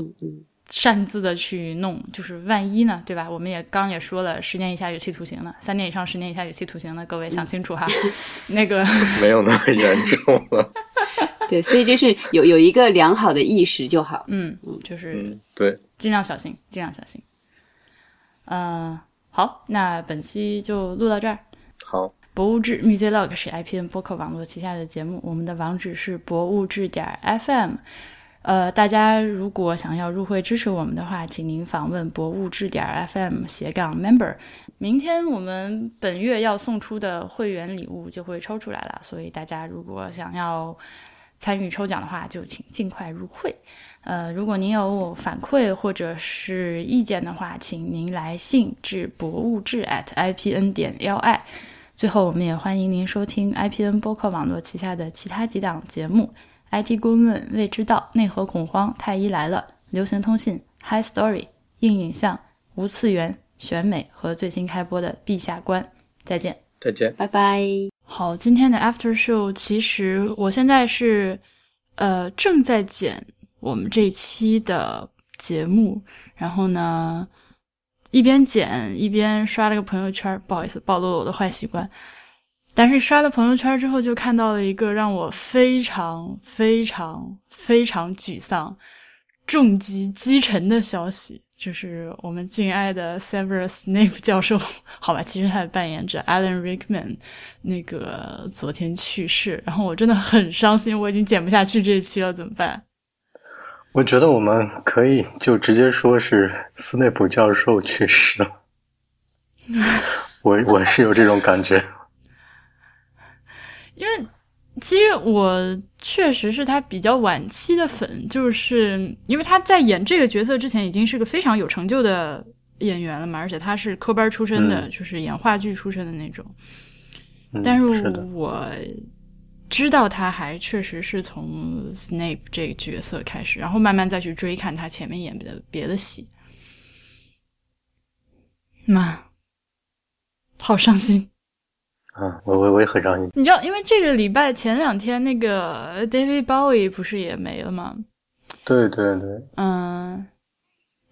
擅自的去弄，就是万一呢，对吧？我们也刚也说了，十年以下有期徒刑的，三年以上十年以下有期徒刑的，各位想清楚哈。那个，没有那么严重了。对，所以就是有有一个良好的意识就好。嗯，就是嗯，对，尽量小心，尽量小心。嗯、好，那本期就录到这儿。好，博物志 Muse Log 是 IPN 播客网络旗下的节目，我们的网址是博物志点 FM。呃，大家如果想要入会支持我们的话，请您访问博物志点 FM 斜杠 member。明天我们本月要送出的会员礼物就会抽出来了，所以大家如果想要参与抽奖的话，就请尽快入会。呃，如果您有反馈或者是意见的话，请您来信至博物志 at ipn 点 li。最后，我们也欢迎您收听 IPN 播客网络旗下的其他几档节目：IT 公论、未知道、内核恐慌、太医来了、流行通信、High Story、硬影像、无次元、选美和最新开播的陛下观。再见。再见。拜拜。好，今天的 After Show，其实我现在是呃正在剪我们这一期的节目，然后呢一边剪一边刷了个朋友圈，不好意思暴露了我的坏习惯。但是刷了朋友圈之后，就看到了一个让我非常非常非常沮丧、重击击沉的消息，就是我们敬爱的 Severus Snape 教授，好吧，其实他的扮演者 Alan Rickman 那个昨天去世，然后我真的很伤心，我已经剪不下去这一期了，怎么办？我觉得我们可以就直接说是斯内普教授去世了。我我是有这种感觉。因为其实我确实是他比较晚期的粉，就是因为他在演这个角色之前已经是个非常有成就的演员了嘛，而且他是科班出身的，嗯就是演话剧出身的那种。嗯、但是的，我知道他还确实是从 Snape 这个角色开始，然后慢慢再去追看他前面演的别的戏。妈，好伤心。啊，我我我也很伤心。你知道，因为这个礼拜前两天那个 David Bowie 不是也没了吗？对对对，嗯，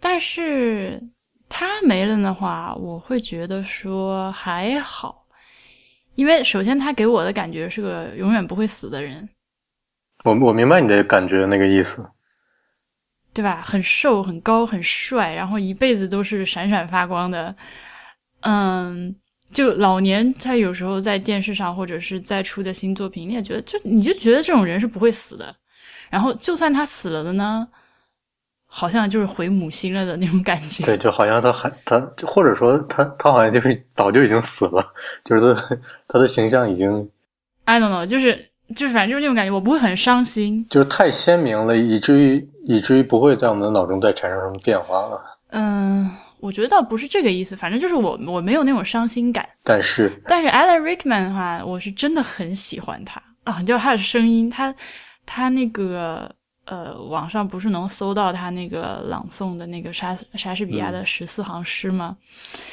但是他没了的话，我会觉得说还好，因为首先他给我的感觉是个永远不会死的人，我我明白你的感觉那个意思。对吧？很瘦、很高、很帅，然后一辈子都是闪闪发光的。嗯，就老年他有时候在电视上或者是在出的新作品，你也觉得就你就觉得这种人是不会死的。然后就算他死了的呢，好像就是回母星了的那种感觉。对，就好像他还他，或者说他他好像就是早就已经死了，就是他他的形象已经，I don't know，就是就是反正就是那种感觉，我不会很伤心，就是太鲜明了，以至于以至于不会在我们的脑中再产生什么变化了。嗯，我觉得倒不是这个意思，反正就是我我没有那种伤心感。但是但是 Alan Rickman 的话，我是真的很喜欢他啊，就他的声音，他他那个。呃，网上不是能搜到他那个朗诵的那个莎莎士比亚的十四行诗吗？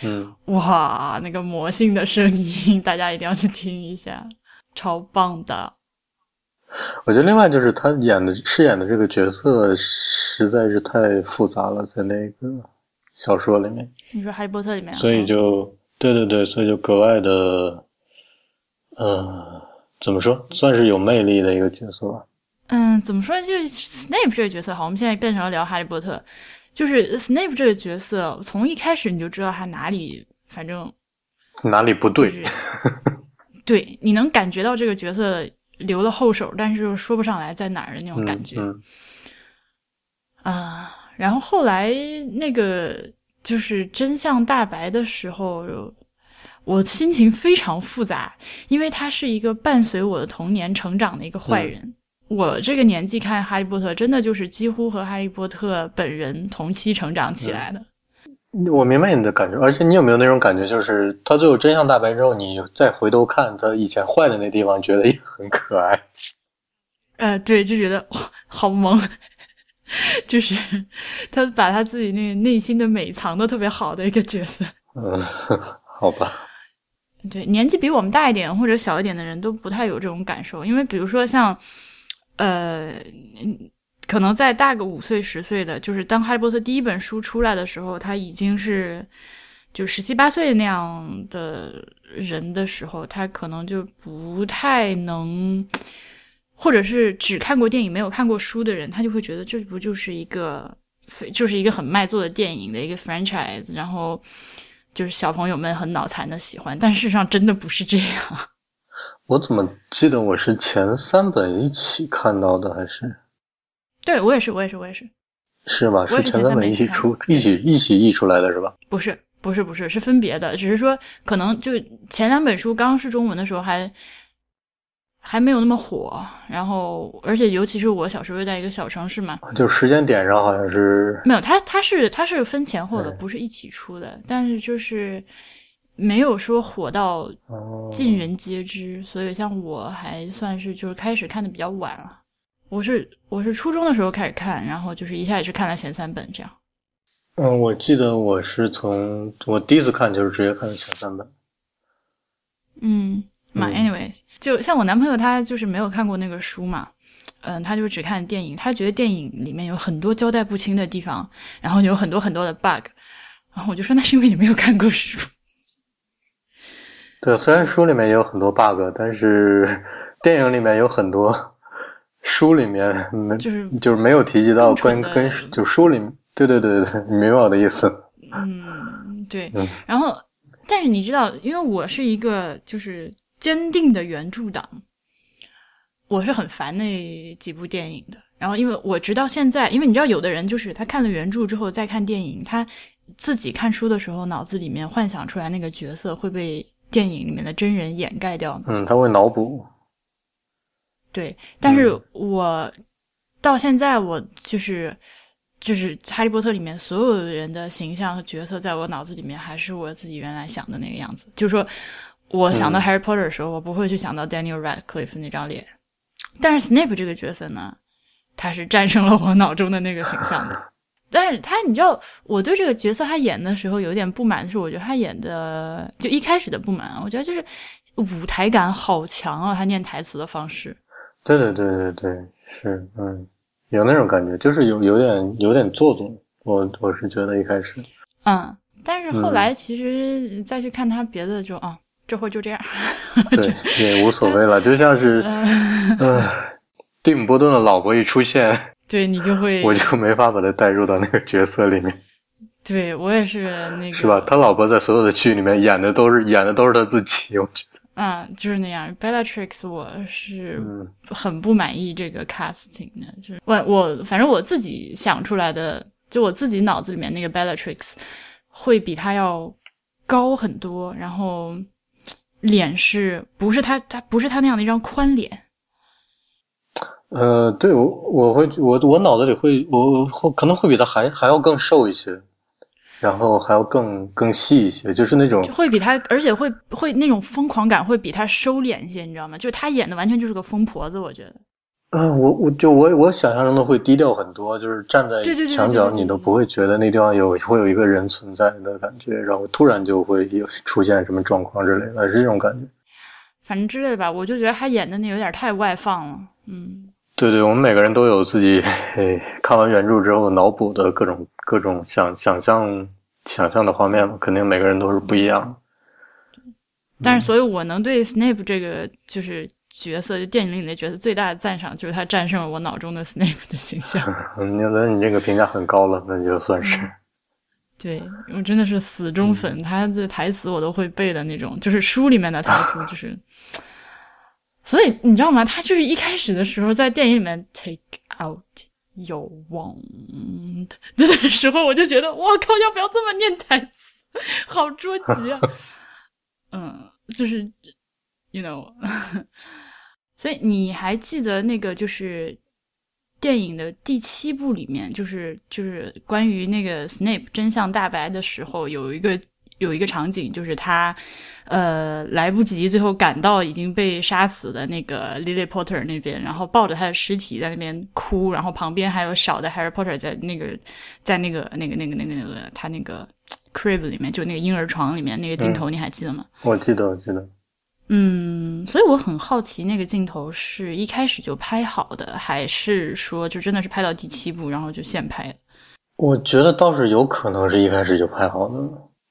嗯，哇，那个魔性的声音，大家一定要去听一下，超棒的。我觉得另外就是他演的饰演的这个角色实在是太复杂了，在那个小说里面。你说《哈利波特》里面？所以就对对对，所以就格外的，呃，怎么说，算是有魅力的一个角色吧。嗯，怎么说？就是 Snape 这个角色，好，我们现在变成了聊哈利波特。就是 Snape 这个角色，从一开始你就知道他哪里，反正哪里不对。对，你能感觉到这个角色留了后手，但是又说不上来在哪儿的那种感觉。啊，然后后来那个就是真相大白的时候，我心情非常复杂，因为他是一个伴随我的童年成长的一个坏人。我这个年纪看《哈利波特》，真的就是几乎和哈利波特本人同期成长起来的。我明白你的感觉，而且你有没有那种感觉，就是他最后真相大白之后，你再回头看他以前坏的那地方，觉得也很可爱。呃，对，就觉得哇，好萌，就是他把他自己那个内心的美藏的特别好的一个角色。嗯，好吧。对，年纪比我们大一点或者小一点的人都不太有这种感受，因为比如说像。呃，可能再大个五岁十岁的，就是当《哈利波特》第一本书出来的时候，他已经是就十七八岁那样的人的时候，他可能就不太能，或者是只看过电影没有看过书的人，他就会觉得这不就是一个，就是一个很卖座的电影的一个 franchise，然后就是小朋友们很脑残的喜欢，但事实上真的不是这样。我怎么记得我是前三本一起看到的，还是？对我也是，我也是，我也是。是吧？是前三本一起出，一起一起译出来的是吧？不是，不是，不是，是分别的。只是说，可能就前两本书刚是中文的时候，还还没有那么火。然后，而且尤其是我小时候在一个小城市嘛，就时间点上好像是没有。它它是它是分前后的，不是一起出的。但是就是。没有说火到尽人皆知，所以像我还算是就是开始看的比较晚了。我是我是初中的时候开始看，然后就是一下也是看了前三本这样。嗯，我记得我是从我第一次看就是直接看的前三本。嗯，嘛，anyway，就像我男朋友他就是没有看过那个书嘛，嗯，他就只看电影，他觉得电影里面有很多交代不清的地方，然后有很多很多的 bug，然后我就说那是因为你没有看过书。对，虽然书里面也有很多 bug，但是 电影里面有很多 书里面没就是就是没有提及到跟跟就书里对对对对，你明白我的意思？嗯，对。然后，但是你知道，因为我是一个就是坚定的原著党，我是很烦那几部电影的。然后，因为我直到现在，因为你知道，有的人就是他看了原著之后再看电影，他自己看书的时候脑子里面幻想出来那个角色会被。电影里面的真人掩盖掉，嗯，他会脑补。对，但是我到现在，我就是就是《哈利波特》里面所有人的形象和角色，在我脑子里面还是我自己原来想的那个样子。就是说，我想到 Harry Potter 的时候，我不会去想到 Daniel Radcliffe 那张脸。但是 Snape 这个角色呢，他是战胜了我脑中的那个形象的。但是他，你知道，我对这个角色他演的时候有点不满的是，我觉得他演的就一开始的不满，我觉得就是舞台感好强啊，他念台词的方式。对对对对对，是，嗯，有那种感觉，就是有有点有点做作，我我是觉得一开始。嗯，但是后来其实再去看他别的，就啊，这会就这样。对，也无所谓了，就像是，嗯，蒂姆·波顿的老婆一出现。对你就会，我就没法把他带入到那个角色里面。对我也是那个，是吧？他老婆在所有的剧里面演的都是演的都是他自己，我觉得。嗯，就是那样。Bellatrix，我是嗯很不满意这个 casting 的，就是我我反正我自己想出来的，就我自己脑子里面那个 Bellatrix 会比他要高很多，然后脸是不是他他不是他那样的一张宽脸，呃，对我我会我我脑子里会我会可能会比他还还要更瘦一些，然后还要更更细一些，就是那种就会比他，而且会会那种疯狂感会比他收敛一些，你知道吗？就是他演的完全就是个疯婆子，我觉得。啊，我我就我我想象中的会低调很多，就是站在墙角，你都不会觉得那地方有会有一个人存在的感觉，然后突然就会有出现什么状况之类的，是这种感觉。反正之类的吧，我就觉得他演的那有点太外放了，嗯，对对，我们每个人都有自己嘿看完原著之后脑补的各种各种想想象想象的画面嘛，肯定每个人都是不一样。但是所以我能对 Snape 这个就是角色，就电影里的角色最大的赞赏就是他战胜了我脑中的 Snape 的形象。嗯，那你这个评价很高了，那就算是。对我真的是死忠粉，他的台词我都会背的那种，就是书里面的台词，就是。所以你知道吗？他就是一开始的时候在电影里面 take out your wand 的时候，我就觉得哇靠，要不要这么念台词？好捉 急啊！嗯，就是，you know，所以你还记得那个就是电影的第七部里面，就是就是关于那个 Snape 真相大白的时候，有一个有一个场景，就是他呃来不及，最后赶到已经被杀死的那个 Lily Potter 那边，然后抱着他的尸体在那边哭，然后旁边还有小的 Harry Potter 在那个在那个那个那个那个那个他那个 crib 里面，就那个婴儿床里面那个镜头，你还记得吗？我记得，我记得。嗯，所以我很好奇，那个镜头是一开始就拍好的，还是说就真的是拍到第七部，然后就现拍？我觉得倒是有可能是一开始就拍好的。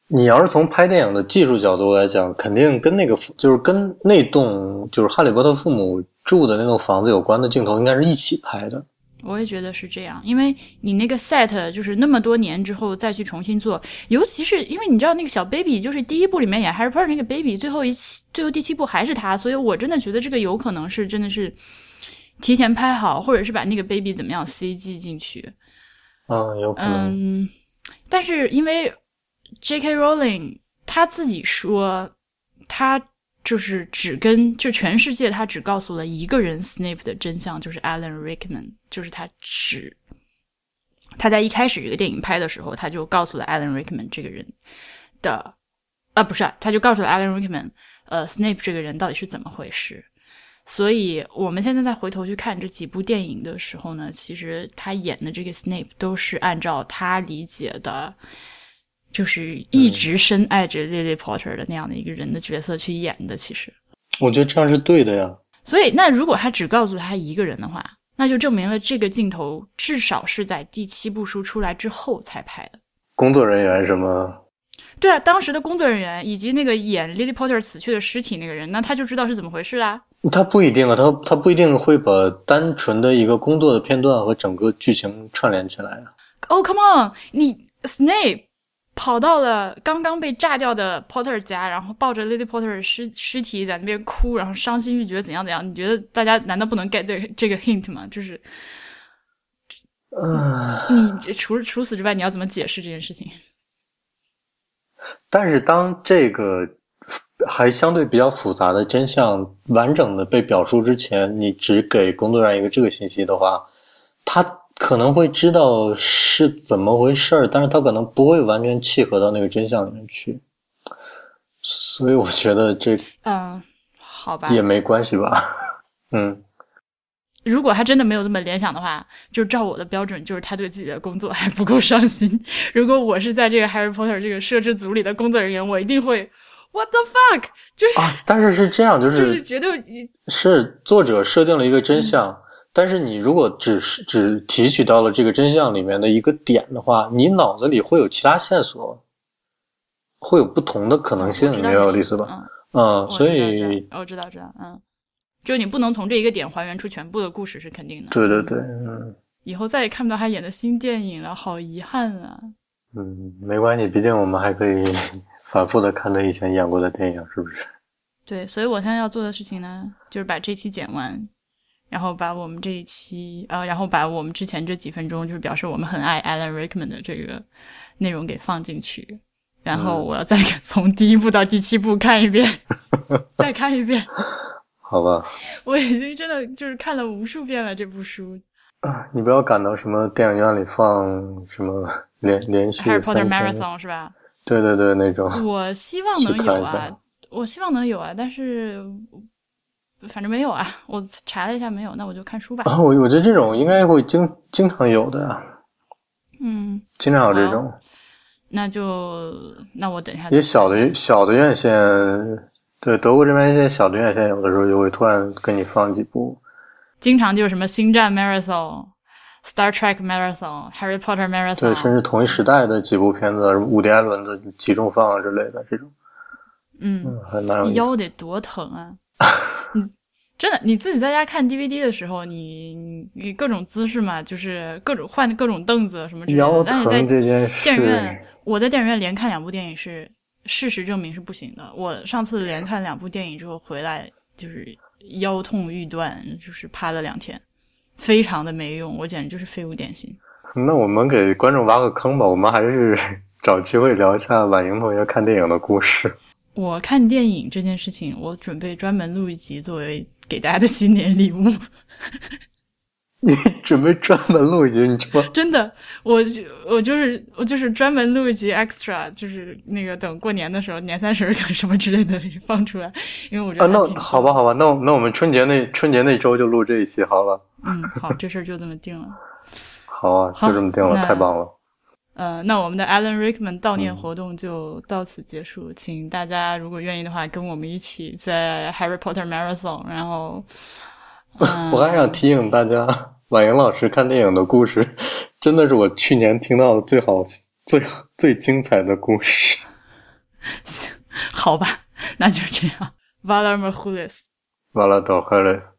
你要是从拍电影的技术角度来讲，肯定跟那个就是跟那栋就是哈利波特父母住的那栋房子有关的镜头，应该是一起拍的。我也觉得是这样，因为你那个 set 就是那么多年之后再去重新做，尤其是因为你知道那个小 baby 就是第一部里面演 Harry Potter 那个 baby，最后一期最后第七部还是他，所以我真的觉得这个有可能是真的是提前拍好，或者是把那个 baby 怎么样 CG 进去。嗯，有可能。嗯，但是因为 J.K. Rowling 他自己说，他就是只跟就全世界他只告诉了一个人 Snape 的真相，就是 Alan Rickman，就是他只他在一开始这个电影拍的时候，他就告诉了 Alan Rickman 这个人的啊，不是、他就告诉了 Alan Rickman，呃，Snape 这个人到底是怎么回事。所以我们现在再回头去看这几部电影的时候呢，其实他演的这个 Snape 都是按照他理解的，就是一直深爱着 Lily Potter 的那样的一个人的角色去演的。其实，我觉得这样是对的呀。所以那如果他只告诉他一个人的话，那就证明了这个镜头至少是在第七部书出来之后才拍的。工作人员什么？对啊，当时的工作人员以及那个演 Lily Potter 死去的尸体那个人，那他就知道是怎么回事啦。他不一定啊，他他不一定会把单纯的一个工作的片段和整个剧情串联起来啊。哦、oh,，Come on，你 Snape 跑到了刚刚被炸掉的 Potter 家，然后抱着 Lily Potter 尸尸体在那边哭，然后伤心欲绝，怎样怎样？你觉得大家难道不能 get 这个这个 hint 吗？就是，呃，你除除此之外，你要怎么解释这件事情？但是当这个还相对比较复杂的真相完整的被表述之前，你只给工作人员一个这个信息的话，他可能会知道是怎么回事儿，但是他可能不会完全契合到那个真相里面去。所以我觉得这嗯，好吧，也没关系吧。嗯，如果他真的没有这么联想的话，就照我的标准，就是他对自己的工作还不够上心。如果我是在这个 Harry Potter 这个摄制组里的工作人员，我一定会 What the fuck？就是啊，但是是这样，就是就是绝对是作者设定了一个真相，但是你如果只是只提取到了这个真相里面的一个点的话，你脑子里会有其他线索，会有不同的可能性，我知道明白我的意思吧？嗯，嗯，所以我知道知道，嗯，就你不能从这一个点还原出全部的故事是肯定的。对对对，嗯以后再也看不到他演的新电影了，好遗憾啊！嗯，没关系，毕竟我们还可以反复的看他以前演过的电影，是不是？对，所以我现在要做的事情呢，就是把这期剪完，然后把我们这一期，呃，然后把我们之前这几分钟，就是表示我们很爱 Alan Rickman 的这个内容给放进去，然后我要再从第一部到第七部看一遍，再看一遍。好吧，我已经真的就是看了无数遍了这部书。啊，你不要赶到什么电影院里放什么连连续 Potter Marathon 是吧？对对对，那种。我希望能有啊我希望能有啊，但是反正没有啊。我查了一下没有，那我就看书吧。啊，我我觉得这种应该会经经常有的，嗯，经常有这种。那就那我等一下也小的小的院线，对德国这边一些小的院线，有的时候就会突然给你放几部。经常就是什么星战 Marathon、Star Trek Marathon、Harry Potter，Marathon，甚至同一时代的几部片子，什么伍迪·艾伦的集中放啊之类的这种，嗯，嗯，还蛮有意思。腰得多疼啊！你真的你自己在家看 DVD 的时候，你你你各种姿势嘛，就是各种换各种凳子什么之类的。但是在疼这件电影院事，，我在电影院连看两部电影是事实证明是不行的。我上次连看两部电影之后回来，就是腰痛欲断，就是趴了两天，非常的没用，我简直就是废物点心。那我们给观众挖个坑吧，我们还是 找机会聊一下婉莹同学看电影的故事。我看电影这件事情，我准备专门录一集作为给大家的新年礼物。你准备专门录一集？你这么真的，我就我就是我就是专门录一集 extra，就是那个等过年的时候，年三十儿什么之类的放出来，因为我觉啊？得啊那好吧，好吧，那那我们春节那春节那周就录这一期好了。嗯，好，这事儿就这么定了。好啊，就这么定了，太棒了。呃，那我们的 Alan Rickman 悼嗯念活动就到此结束，请大家如果愿意的话，跟我们一起在 Harry Potter Marathon，然后，嗯、我还想提醒大家，婉莹老师看电影的故事，真的是我去年听到的最好、最最精彩的故事。行 好吧，那就这样。Valar Morghulis。完了，到 Harris。